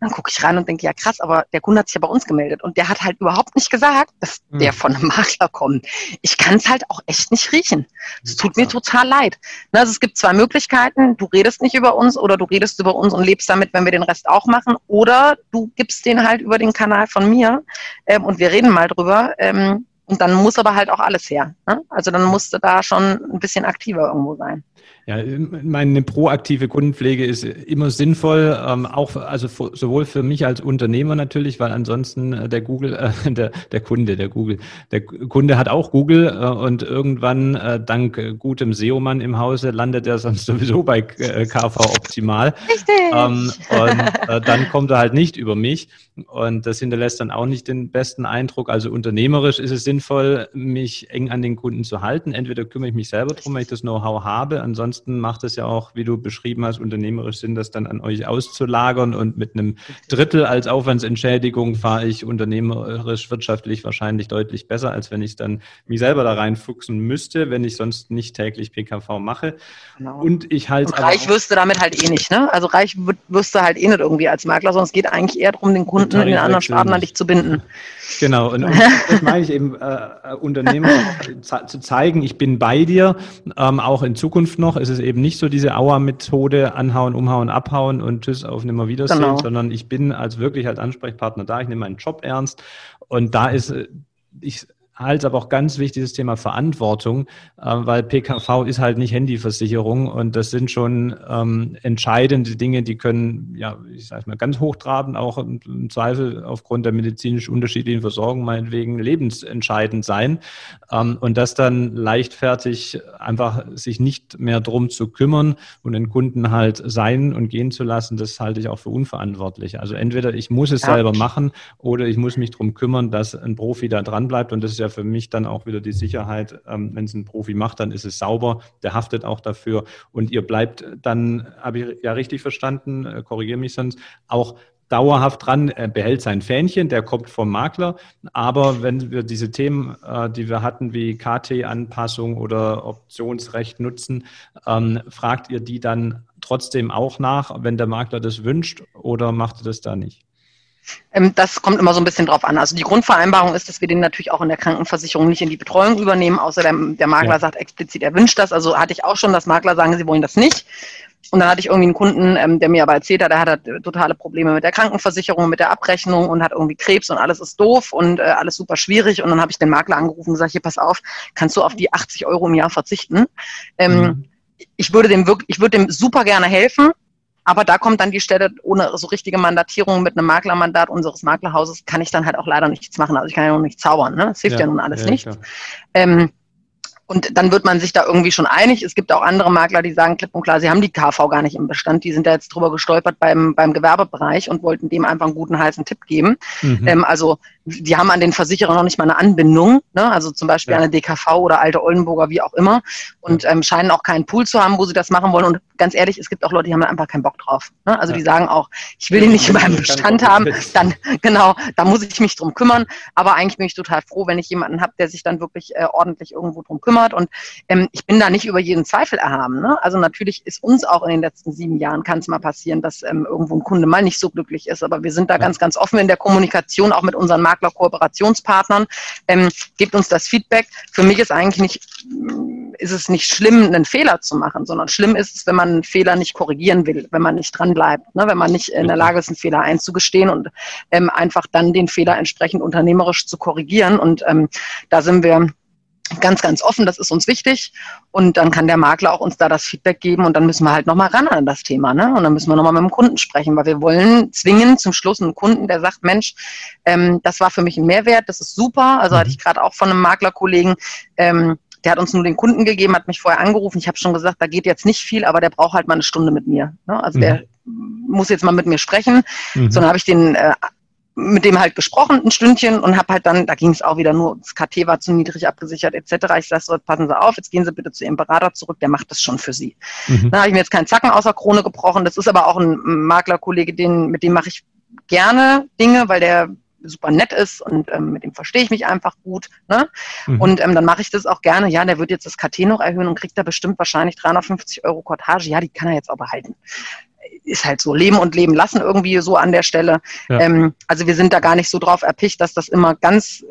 Dann gucke ich rein und denke, ja krass, aber der Kunde hat sich ja bei uns gemeldet und der hat halt überhaupt nicht gesagt, dass mhm. der von einem Makler kommt. Ich kann es halt auch echt nicht riechen. Es tut mir total leid. Also es gibt zwei Möglichkeiten. Du redest nicht über uns oder du redest über uns und lebst damit, wenn wir den Rest auch machen. Oder du gibst den halt über den Kanal von mir ähm, und wir reden mal drüber. Ähm, und dann muss aber halt auch alles her. Ne? Also dann musst du da schon ein bisschen aktiver irgendwo sein. Ja, meine proaktive Kundenpflege ist immer sinnvoll, ähm, auch also sowohl für mich als Unternehmer natürlich, weil ansonsten äh, der Google, äh, <laughs> der, der Kunde, der Google, der Kunde hat auch Google äh, und irgendwann äh, dank äh, gutem SEO-Mann im Hause landet er sonst <laughs> sowieso bei äh, KV Optimal. Richtig. Ähm, und äh, dann kommt er halt nicht über mich und das hinterlässt dann auch nicht den besten Eindruck. Also unternehmerisch ist es sinnvoll, mich eng an den Kunden zu halten. Entweder kümmere ich mich selber drum, wenn ich das Know-how habe, ansonsten macht es ja auch, wie du beschrieben hast, unternehmerisch Sinn, das dann an euch auszulagern und mit einem Drittel als Aufwandsentschädigung fahre ich unternehmerisch wirtschaftlich wahrscheinlich deutlich besser, als wenn ich dann mich selber da reinfuchsen müsste, wenn ich sonst nicht täglich PKV mache. Genau. Und ich halt. Und reich wirst du damit halt eh nicht, ne? Also reich wirst du halt eh nicht irgendwie als Makler, sondern es geht eigentlich eher darum, den Kunden in den anderen Staaten an dich zu binden. Genau, und, und das meine ich eben, äh, äh Unternehmer <laughs> zu zeigen, ich bin bei dir, ähm, auch in Zukunft noch. Ist es eben nicht so diese Auer-Methode, anhauen, umhauen, abhauen und tschüss auf Nimmerwiedersehen, genau. sondern ich bin als wirklich als Ansprechpartner da, ich nehme meinen Job ernst. Und da ist, äh, ich halt aber auch ganz wichtiges Thema Verantwortung, äh, weil PKV ist halt nicht Handyversicherung und das sind schon ähm, entscheidende Dinge, die können, ja, ich sage mal, ganz hochtrabend auch im, im, Zweifel aufgrund der medizinisch unterschiedlichen Versorgung meinetwegen lebensentscheidend sein. Ähm, und das dann leichtfertig einfach sich nicht mehr drum zu kümmern und den Kunden halt sein und gehen zu lassen, das halte ich auch für unverantwortlich. Also entweder ich muss es ja. selber machen oder ich muss mich drum kümmern, dass ein Profi da dran bleibt und das ist ja für mich dann auch wieder die Sicherheit, ähm, wenn es ein Profi macht, dann ist es sauber, der haftet auch dafür und ihr bleibt dann, habe ich ja richtig verstanden, äh, korrigiere mich sonst, auch dauerhaft dran, er behält sein Fähnchen, der kommt vom Makler. Aber wenn wir diese Themen, äh, die wir hatten, wie KT-Anpassung oder Optionsrecht nutzen, ähm, fragt ihr die dann trotzdem auch nach, wenn der Makler das wünscht oder macht ihr das da nicht? Ähm, das kommt immer so ein bisschen drauf an. Also die Grundvereinbarung ist, dass wir den natürlich auch in der Krankenversicherung nicht in die Betreuung übernehmen, außer der, der Makler ja. sagt explizit, er wünscht das. Also hatte ich auch schon, dass Makler sagen, sie wollen das nicht. Und dann hatte ich irgendwie einen Kunden, ähm, der mir aber erzählt hat, er hat halt totale Probleme mit der Krankenversicherung, mit der Abrechnung und hat irgendwie Krebs und alles ist doof und äh, alles super schwierig. Und dann habe ich den Makler angerufen und gesagt, hier, pass auf, kannst du auf die 80 Euro im Jahr verzichten? Ähm, mhm. Ich würde dem wirklich, ich würde dem super gerne helfen, aber da kommt dann die Stelle, ohne so richtige Mandatierung mit einem Maklermandat unseres Maklerhauses kann ich dann halt auch leider nichts machen. Also ich kann ja noch nicht zaubern, ne? Das hilft ja, ja nun alles ja, nicht. Ähm, und dann wird man sich da irgendwie schon einig. Es gibt auch andere Makler, die sagen klipp und klar, sie haben die KV gar nicht im Bestand. Die sind da jetzt drüber gestolpert beim, beim Gewerbebereich und wollten dem einfach einen guten heißen Tipp geben. Mhm. Ähm, also die haben an den Versicherer noch nicht mal eine Anbindung, ne? also zum Beispiel ja. eine DKV oder alte Oldenburger, wie auch immer, und ähm, scheinen auch keinen Pool zu haben, wo sie das machen wollen. Und ganz ehrlich, es gibt auch Leute, die haben einfach keinen Bock drauf. Ne? Also ja. die sagen auch, ich will ihn nicht in meinem Bestand haben, dann <laughs> genau, da muss ich mich drum kümmern. Aber eigentlich bin ich total froh, wenn ich jemanden habe, der sich dann wirklich äh, ordentlich irgendwo drum kümmert. Und ähm, ich bin da nicht über jeden Zweifel erhaben. Ne? Also natürlich ist uns auch in den letzten sieben Jahren kann es mal passieren, dass ähm, irgendwo ein Kunde mal nicht so glücklich ist. Aber wir sind da ja. ganz, ganz offen in der Kommunikation, auch mit unseren Makler-Kooperationspartnern. Ähm, gebt uns das Feedback. Für mich ist eigentlich nicht, ist es nicht schlimm, einen Fehler zu machen, sondern schlimm ist es, wenn man einen Fehler nicht korrigieren will, wenn man nicht dran bleibt, ne? wenn man nicht in der Lage ist, einen Fehler einzugestehen und ähm, einfach dann den Fehler entsprechend unternehmerisch zu korrigieren. Und ähm, da sind wir ganz, ganz offen, das ist uns wichtig. Und dann kann der Makler auch uns da das Feedback geben und dann müssen wir halt nochmal ran an das Thema. Ne? Und dann müssen wir nochmal mit dem Kunden sprechen, weil wir wollen zwingen zum Schluss einen Kunden, der sagt, Mensch, ähm, das war für mich ein Mehrwert, das ist super. Also hatte ich mhm. gerade auch von einem Maklerkollegen, ähm, der hat uns nur den Kunden gegeben, hat mich vorher angerufen. Ich habe schon gesagt, da geht jetzt nicht viel, aber der braucht halt mal eine Stunde mit mir. Ne? Also mhm. der muss jetzt mal mit mir sprechen. Mhm. Sondern habe ich den äh, mit dem halt gesprochen, ein Stündchen, und habe halt dann, da ging es auch wieder nur, das KT war zu niedrig abgesichert etc. Ich sage so, passen Sie auf, jetzt gehen Sie bitte zu Ihrem Berater zurück, der macht das schon für Sie. Mhm. Da habe ich mir jetzt keinen Zacken außer Krone gebrochen. Das ist aber auch ein Maklerkollege, den, mit dem mache ich gerne Dinge, weil der super nett ist und ähm, mit dem verstehe ich mich einfach gut. Ne? Mhm. Und ähm, dann mache ich das auch gerne. Ja, der wird jetzt das KT noch erhöhen und kriegt da bestimmt wahrscheinlich 350 Euro Cortage. Ja, die kann er jetzt auch behalten ist halt so Leben und Leben lassen irgendwie so an der Stelle. Ja. Ähm, also wir sind da gar nicht so drauf erpicht, dass das immer ganz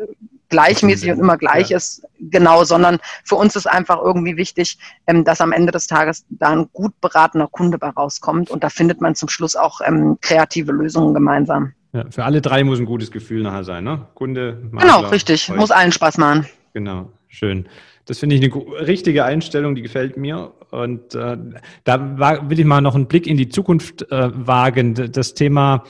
gleichmäßig und immer gleich ja. ist, genau, sondern für uns ist einfach irgendwie wichtig, ähm, dass am Ende des Tages da ein gut beratener Kunde bei rauskommt und da findet man zum Schluss auch ähm, kreative Lösungen gemeinsam. Ja, für alle drei muss ein gutes Gefühl nachher sein, ne? Kunde, Makler, Genau, richtig. Euch. Muss allen Spaß machen. Genau, schön. Das finde ich eine richtige Einstellung, die gefällt mir. Und äh, da war, will ich mal noch einen Blick in die Zukunft äh, wagen. Das Thema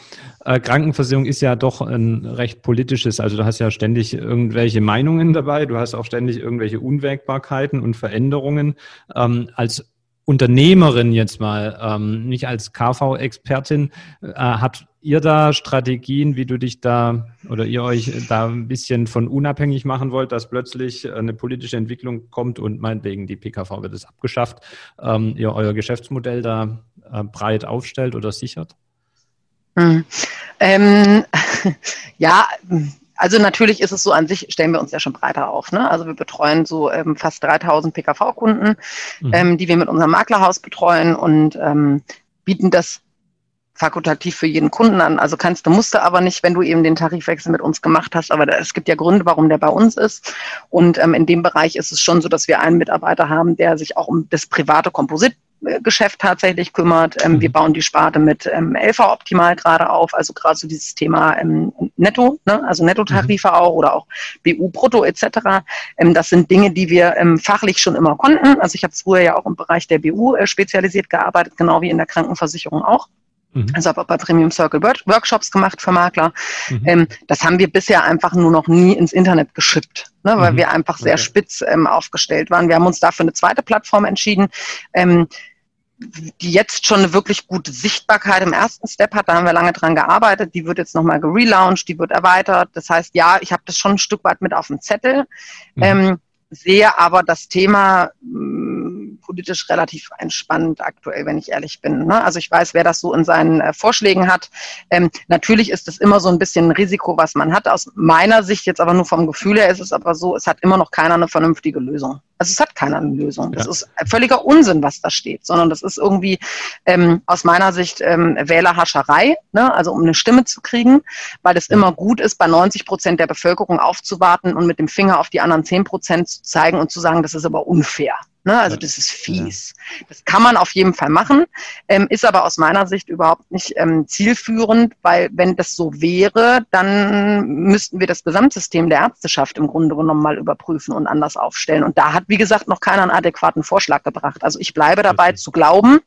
äh, Krankenversicherung ist ja doch ein recht politisches. Also du hast ja ständig irgendwelche Meinungen dabei, du hast auch ständig irgendwelche Unwägbarkeiten und Veränderungen. Ähm, als Unternehmerin jetzt mal, ähm, nicht als KV-Expertin, äh, habt ihr da Strategien, wie du dich da oder ihr euch da ein bisschen von unabhängig machen wollt, dass plötzlich eine politische Entwicklung kommt und meinetwegen die PKV wird es abgeschafft, ähm, ihr euer Geschäftsmodell da äh, breit aufstellt oder sichert? Hm. Ähm, <laughs> ja, also natürlich ist es so an sich, stellen wir uns ja schon breiter auf. Ne? Also wir betreuen so ähm, fast 3000 PKV-Kunden, mhm. ähm, die wir mit unserem Maklerhaus betreuen und ähm, bieten das fakultativ für jeden Kunden an. Also kannst du, musst du aber nicht, wenn du eben den Tarifwechsel mit uns gemacht hast. Aber da, es gibt ja Gründe, warum der bei uns ist. Und ähm, in dem Bereich ist es schon so, dass wir einen Mitarbeiter haben, der sich auch um das private Komposit Geschäft tatsächlich kümmert. Ähm, mhm. Wir bauen die Sparte mit ähm, LV optimal gerade auf, also gerade so dieses Thema ähm, Netto, ne? also Nettotarife mhm. auch oder auch BU Brutto etc. Ähm, das sind Dinge, die wir ähm, fachlich schon immer konnten. Also ich habe früher ja auch im Bereich der BU äh, spezialisiert gearbeitet, genau wie in der Krankenversicherung auch. Mhm. Also habe auch bei Premium Circle Workshops gemacht für Makler. Mhm. Ähm, das haben wir bisher einfach nur noch nie ins Internet geschippt, ne, weil mhm. wir einfach sehr okay. spitz ähm, aufgestellt waren. Wir haben uns dafür eine zweite Plattform entschieden. Ähm, die jetzt schon eine wirklich gute Sichtbarkeit im ersten Step hat. Da haben wir lange dran gearbeitet. Die wird jetzt nochmal gelauncht, die wird erweitert. Das heißt, ja, ich habe das schon ein Stück weit mit auf dem Zettel, mhm. ähm, sehe aber das Thema politisch relativ entspannt aktuell, wenn ich ehrlich bin. Ne? Also ich weiß, wer das so in seinen äh, Vorschlägen hat. Ähm, natürlich ist es immer so ein bisschen ein Risiko, was man hat. Aus meiner Sicht jetzt aber nur vom Gefühl her ist es aber so, es hat immer noch keiner eine vernünftige Lösung. Also es hat keiner eine Lösung. Das ja. ist völliger Unsinn, was da steht, sondern das ist irgendwie ähm, aus meiner Sicht ähm, Wählerhascherei, ne? also um eine Stimme zu kriegen, weil es immer gut ist, bei 90 Prozent der Bevölkerung aufzuwarten und mit dem Finger auf die anderen 10 Prozent zu zeigen und zu sagen, das ist aber unfair. Ne? Also das ist fies. Das kann man auf jeden Fall machen, ähm, ist aber aus meiner Sicht überhaupt nicht ähm, zielführend, weil wenn das so wäre, dann müssten wir das Gesamtsystem der Ärzteschaft im Grunde genommen mal überprüfen und anders aufstellen. Und da hat, wie gesagt, noch keiner einen adäquaten Vorschlag gebracht. Also ich bleibe dabei zu glauben,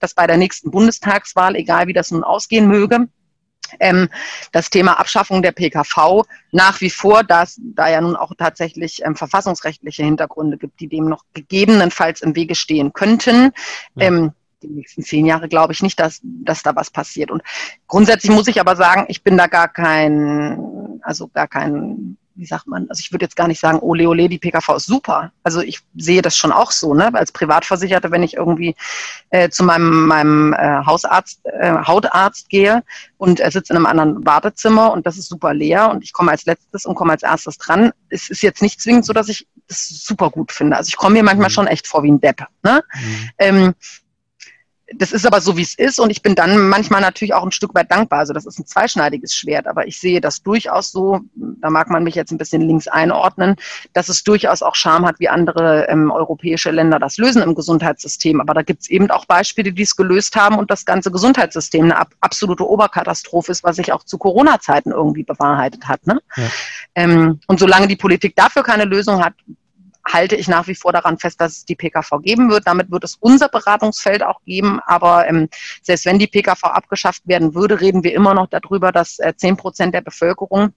dass bei der nächsten Bundestagswahl, egal wie das nun ausgehen möge, ähm, das Thema Abschaffung der PKV nach wie vor, dass da ja nun auch tatsächlich ähm, verfassungsrechtliche Hintergründe gibt, die dem noch gegebenenfalls im Wege stehen könnten. Ja. Ähm, die nächsten zehn Jahre glaube ich nicht, dass, dass da was passiert. Und grundsätzlich muss ich aber sagen, ich bin da gar kein, also gar kein wie sagt man, also ich würde jetzt gar nicht sagen, ole ole, die PKV ist super. Also ich sehe das schon auch so, ne? Als Privatversicherte, wenn ich irgendwie äh, zu meinem, meinem äh, Hausarzt, äh, Hautarzt gehe und er sitzt in einem anderen Wartezimmer und das ist super leer und ich komme als letztes und komme als erstes dran. Es ist jetzt nicht zwingend so, dass ich das super gut finde. Also ich komme mir manchmal mhm. schon echt vor wie ein Depp. Ne? Mhm. Ähm, das ist aber so, wie es ist und ich bin dann manchmal natürlich auch ein Stück weit dankbar. Also das ist ein zweischneidiges Schwert, aber ich sehe das durchaus so, da mag man mich jetzt ein bisschen links einordnen, dass es durchaus auch Charme hat, wie andere ähm, europäische Länder das lösen im Gesundheitssystem. Aber da gibt es eben auch Beispiele, die es gelöst haben und das ganze Gesundheitssystem eine ab absolute Oberkatastrophe ist, was sich auch zu Corona-Zeiten irgendwie bewahrheitet hat. Ne? Ja. Ähm, und solange die Politik dafür keine Lösung hat, halte ich nach wie vor daran fest, dass es die PKV geben wird. Damit wird es unser Beratungsfeld auch geben. Aber ähm, selbst wenn die PKV abgeschafft werden würde, reden wir immer noch darüber, dass äh, zehn äh, Prozent der Bevölkerung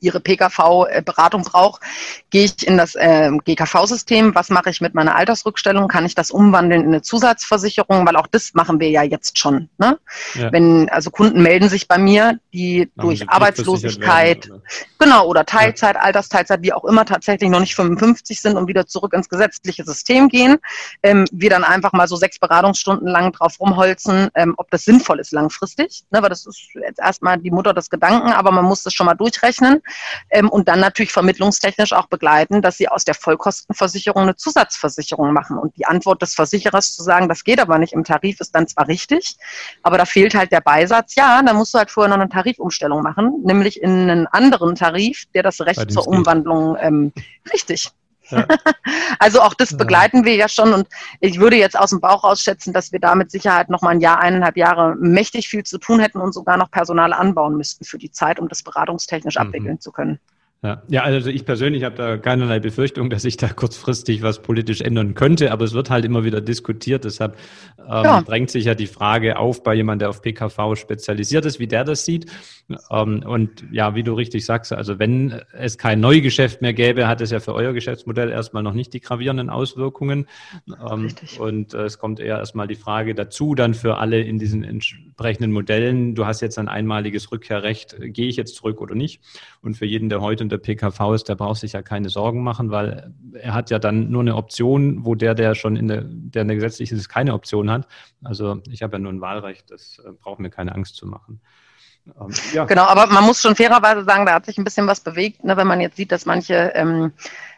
ihre PKV-Beratung braucht, gehe ich in das äh, GKV-System. Was mache ich mit meiner Altersrückstellung? Kann ich das umwandeln in eine Zusatzversicherung? Weil auch das machen wir ja jetzt schon. Ne? Ja. Wenn also Kunden melden sich bei mir, die Ach, durch Arbeitslosigkeit, werden, oder? genau oder Teilzeit, ja. Altersteilzeit, wie auch immer tatsächlich noch nicht 55 sind und wieder zurück ins gesetzliche System gehen, ähm, wir dann einfach mal so sechs Beratungsstunden lang drauf rumholzen, ähm, ob das sinnvoll ist langfristig. Ne? Weil das ist jetzt erstmal die Mutter des Gedanken, aber man muss das schon mal durchrechnen ähm, und dann natürlich vermittlungstechnisch auch begleiten, dass sie aus der Vollkostenversicherung eine Zusatzversicherung machen. Und die Antwort des Versicherers zu sagen, das geht aber nicht im Tarif, ist dann zwar richtig, aber da fehlt halt der Beisatz, ja, dann musst du halt vorher noch eine Tarifumstellung machen, nämlich in einen anderen Tarif, der das Recht zur Umwandlung ähm, richtig. Ja. <laughs> also auch das begleiten wir ja schon und ich würde jetzt aus dem Bauch rausschätzen, dass wir da mit Sicherheit noch mal ein Jahr, eineinhalb Jahre mächtig viel zu tun hätten und sogar noch Personal anbauen müssten für die Zeit, um das beratungstechnisch mhm. abwickeln zu können. Ja, ja also ich persönlich habe da keinerlei Befürchtung, dass sich da kurzfristig was politisch ändern könnte, aber es wird halt immer wieder diskutiert. Deshalb ähm, ja. drängt sich ja die Frage auf bei jemand, der auf PKV spezialisiert ist, wie der das sieht. Ähm, und ja, wie du richtig sagst, also wenn es kein Neugeschäft mehr gäbe, hat es ja für euer Geschäftsmodell erstmal noch nicht die gravierenden Auswirkungen. Ähm, und äh, es kommt eher erstmal die Frage dazu, dann für alle in diesen entsprechenden Modellen, du hast jetzt ein einmaliges Rückkehrrecht, gehe ich jetzt zurück oder nicht? Und für jeden, der heute der PKV ist, der braucht sich ja keine Sorgen machen, weil er hat ja dann nur eine Option, wo der, der schon in der, der in der gesetzlichen ist, keine Option hat. Also ich habe ja nur ein Wahlrecht, das äh, braucht mir keine Angst zu machen. Ähm, ja. Genau, aber man muss schon fairerweise sagen, da hat sich ein bisschen was bewegt, ne, wenn man jetzt sieht, dass manche ähm,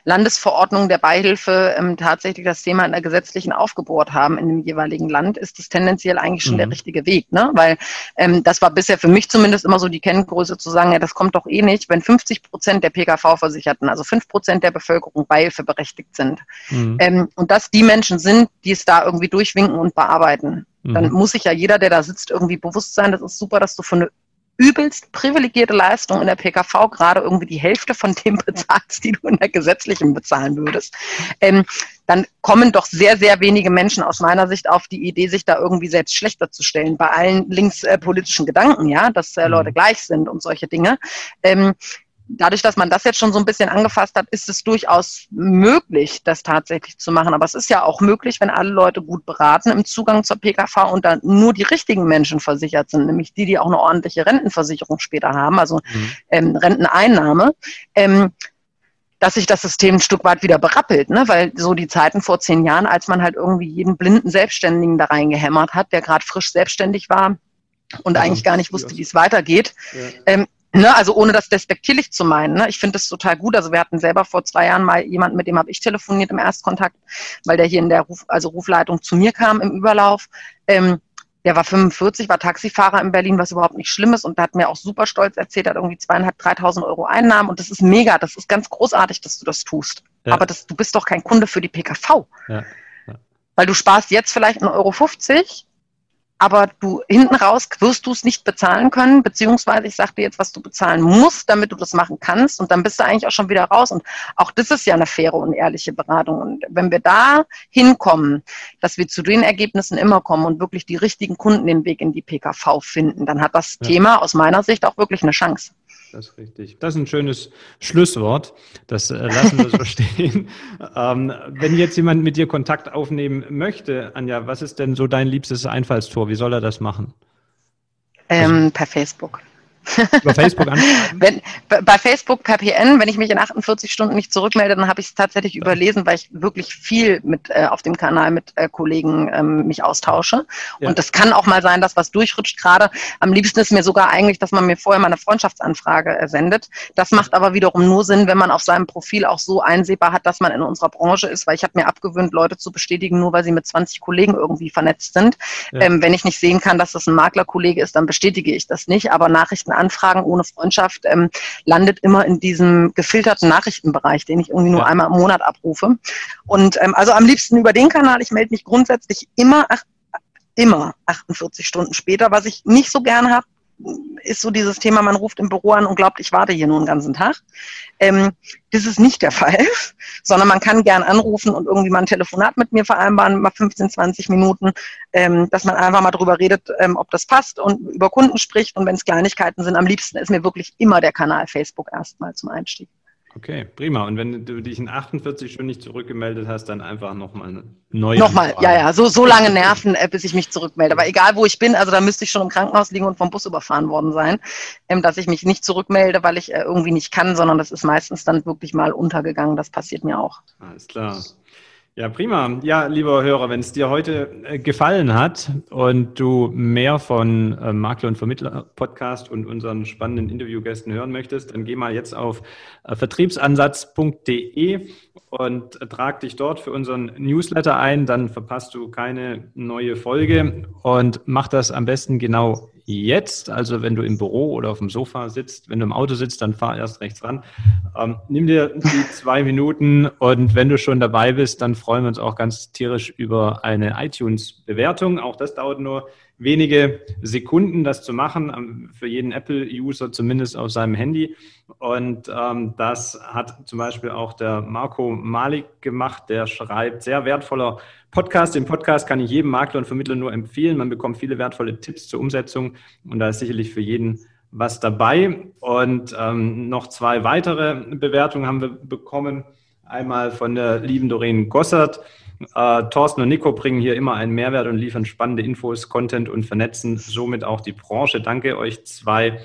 Landesverordnungen der Beihilfe ähm, tatsächlich das Thema in der gesetzlichen aufgebohrt haben in dem jeweiligen Land, ist das tendenziell eigentlich schon mhm. der richtige Weg. Ne? Weil ähm, das war bisher für mich zumindest immer so die Kenngröße zu sagen, ja, das kommt doch eh nicht, wenn 50 Prozent der PKV-Versicherten, also fünf Prozent der Bevölkerung Beihilfe berechtigt sind. Mhm. Ähm, und dass die Menschen sind, die es da irgendwie durchwinken und bearbeiten. Dann mhm. muss sich ja jeder, der da sitzt, irgendwie bewusst sein, das ist super, dass du von eine übelst privilegierte Leistung in der PKV gerade irgendwie die Hälfte von dem <laughs> bezahlst, die du in der gesetzlichen bezahlen würdest, ähm, dann kommen doch sehr, sehr wenige Menschen aus meiner Sicht auf die Idee, sich da irgendwie selbst schlechter zu stellen. Bei allen linkspolitischen äh, Gedanken, ja, dass äh, Leute mhm. gleich sind und solche Dinge. Ähm, dadurch, dass man das jetzt schon so ein bisschen angefasst hat, ist es durchaus möglich, das tatsächlich zu machen. Aber es ist ja auch möglich, wenn alle Leute gut beraten im Zugang zur PKV und dann nur die richtigen Menschen versichert sind, nämlich die, die auch eine ordentliche Rentenversicherung später haben, also mhm. ähm, Renteneinnahme. Ähm, dass sich das System ein Stück weit wieder berappelt, ne? weil so die Zeiten vor zehn Jahren, als man halt irgendwie jeden blinden Selbstständigen da reingehämmert hat, der gerade frisch selbstständig war und ja, eigentlich gar nicht wusste, wie es weitergeht, ja. ähm, Ne, also ohne das despektierlich zu meinen. Ne? Ich finde das total gut. Also wir hatten selber vor zwei Jahren mal jemanden, mit dem habe ich telefoniert im Erstkontakt, weil der hier in der Ruf, also Rufleitung zu mir kam im Überlauf. Ähm, der war 45, war Taxifahrer in Berlin, was überhaupt nicht schlimm ist und hat mir auch super stolz erzählt, hat irgendwie zweieinhalb, dreitausend Euro Einnahmen und das ist mega, das ist ganz großartig, dass du das tust. Ja. Aber das, du bist doch kein Kunde für die PKV. Ja. Ja. Weil du sparst jetzt vielleicht 1,50 Euro aber du hinten raus wirst du es nicht bezahlen können, beziehungsweise ich sagte jetzt, was du bezahlen musst, damit du das machen kannst und dann bist du eigentlich auch schon wieder raus und auch das ist ja eine faire und ehrliche Beratung und wenn wir da hinkommen, dass wir zu den Ergebnissen immer kommen und wirklich die richtigen Kunden den Weg in die PKV finden, dann hat das ja. Thema aus meiner Sicht auch wirklich eine Chance. Das ist richtig. Das ist ein schönes Schlusswort. Das äh, lassen wir so <laughs> stehen. Ähm, wenn jetzt jemand mit dir Kontakt aufnehmen möchte, Anja, was ist denn so dein liebstes Einfallstor? Wie soll er das machen? Ähm, per Facebook. Über Facebook <laughs> anschreiben? Wenn, bei Facebook per PN, wenn ich mich in 48 Stunden nicht zurückmelde, dann habe ich es tatsächlich überlesen, weil ich wirklich viel mit äh, auf dem Kanal mit äh, Kollegen ähm, mich austausche. Ja. Und das kann auch mal sein, dass was durchrutscht. Gerade am liebsten ist mir sogar eigentlich, dass man mir vorher mal eine Freundschaftsanfrage äh, sendet. Das macht aber wiederum nur Sinn, wenn man auf seinem Profil auch so einsehbar hat, dass man in unserer Branche ist, weil ich habe mir abgewöhnt, Leute zu bestätigen, nur weil sie mit 20 Kollegen irgendwie vernetzt sind. Ja. Ähm, wenn ich nicht sehen kann, dass das ein Maklerkollege ist, dann bestätige ich das nicht. Aber Nachrichten Anfragen ohne Freundschaft ähm, landet immer in diesem gefilterten Nachrichtenbereich, den ich irgendwie nur ja. einmal im Monat abrufe. Und ähm, also am liebsten über den Kanal. Ich melde mich grundsätzlich immer, ach, immer 48 Stunden später, was ich nicht so gern habe, ist so dieses Thema, man ruft im Büro an und glaubt, ich warte hier nur einen ganzen Tag. Ähm, das ist nicht der <laughs> Fall, sondern man kann gern anrufen und irgendwie mal ein Telefonat mit mir vereinbaren, mal 15, 20 Minuten, ähm, dass man einfach mal drüber redet, ähm, ob das passt und über Kunden spricht. Und wenn es Kleinigkeiten sind, am liebsten ist mir wirklich immer der Kanal Facebook erstmal zum Einstieg. Okay, prima. Und wenn du dich in 48 Stunden nicht zurückgemeldet hast, dann einfach nochmal neu. Nochmal, ja, ja, so, so lange nerven, äh, bis ich mich zurückmelde. Aber egal, wo ich bin, also da müsste ich schon im Krankenhaus liegen und vom Bus überfahren worden sein, ähm, dass ich mich nicht zurückmelde, weil ich äh, irgendwie nicht kann, sondern das ist meistens dann wirklich mal untergegangen. Das passiert mir auch. Alles klar. Ja, prima. Ja, lieber Hörer, wenn es dir heute äh, gefallen hat und du mehr von äh, Makler und Vermittler Podcast und unseren spannenden Interviewgästen hören möchtest, dann geh mal jetzt auf äh, vertriebsansatz.de und trag dich dort für unseren Newsletter ein, dann verpasst du keine neue Folge und mach das am besten genau jetzt, also wenn du im Büro oder auf dem Sofa sitzt, wenn du im Auto sitzt, dann fahr erst rechts ran. Ähm, nimm dir die <laughs> zwei Minuten und wenn du schon dabei bist, dann freuen wir uns auch ganz tierisch über eine iTunes-Bewertung. Auch das dauert nur wenige Sekunden, das zu machen, ähm, für jeden Apple-User zumindest auf seinem Handy. Und ähm, das hat zum Beispiel auch der Marco Malik gemacht, der schreibt, sehr wertvoller Podcast. Den Podcast kann ich jedem Makler und Vermittler nur empfehlen. Man bekommt viele wertvolle Tipps zur Umsetzung und da ist sicherlich für jeden was dabei. Und ähm, noch zwei weitere Bewertungen haben wir bekommen. Einmal von der lieben Doreen Gossert. Äh, Thorsten und Nico bringen hier immer einen Mehrwert und liefern spannende Infos, Content und vernetzen somit auch die Branche. Danke euch zwei.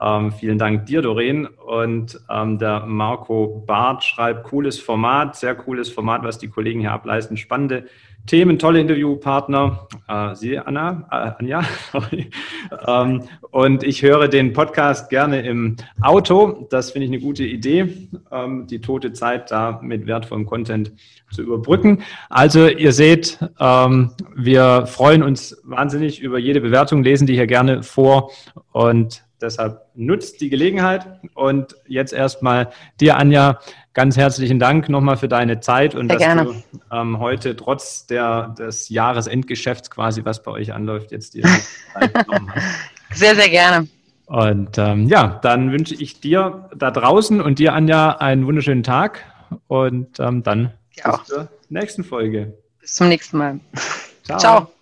Ähm, vielen Dank dir, Doreen. Und ähm, der Marco Barth schreibt, cooles Format, sehr cooles Format, was die Kollegen hier ableisten. Spannende Themen, tolle Interviewpartner. Äh, Sie, Anna, äh, Anja. <laughs> ähm, und ich höre den Podcast gerne im Auto. Das finde ich eine gute Idee, ähm, die tote Zeit da mit wertvollem Content zu überbrücken. Also ihr seht, ähm, wir freuen uns wahnsinnig über jede Bewertung, lesen die hier gerne vor und deshalb nutzt die Gelegenheit. Und jetzt erstmal dir, Anja, ganz herzlichen Dank nochmal für deine Zeit und Sehr dass gerne. du ähm, heute trotz der, des Jahresendgeschäfts quasi, was bei euch anläuft, jetzt dir Zeit genommen hast. <laughs> Sehr, sehr gerne. Und ähm, ja, dann wünsche ich dir da draußen und dir, Anja, einen wunderschönen Tag und ähm, dann Ja. bis zur nächsten Folge. Bis zum nächsten Mal. Ciao. Ciao.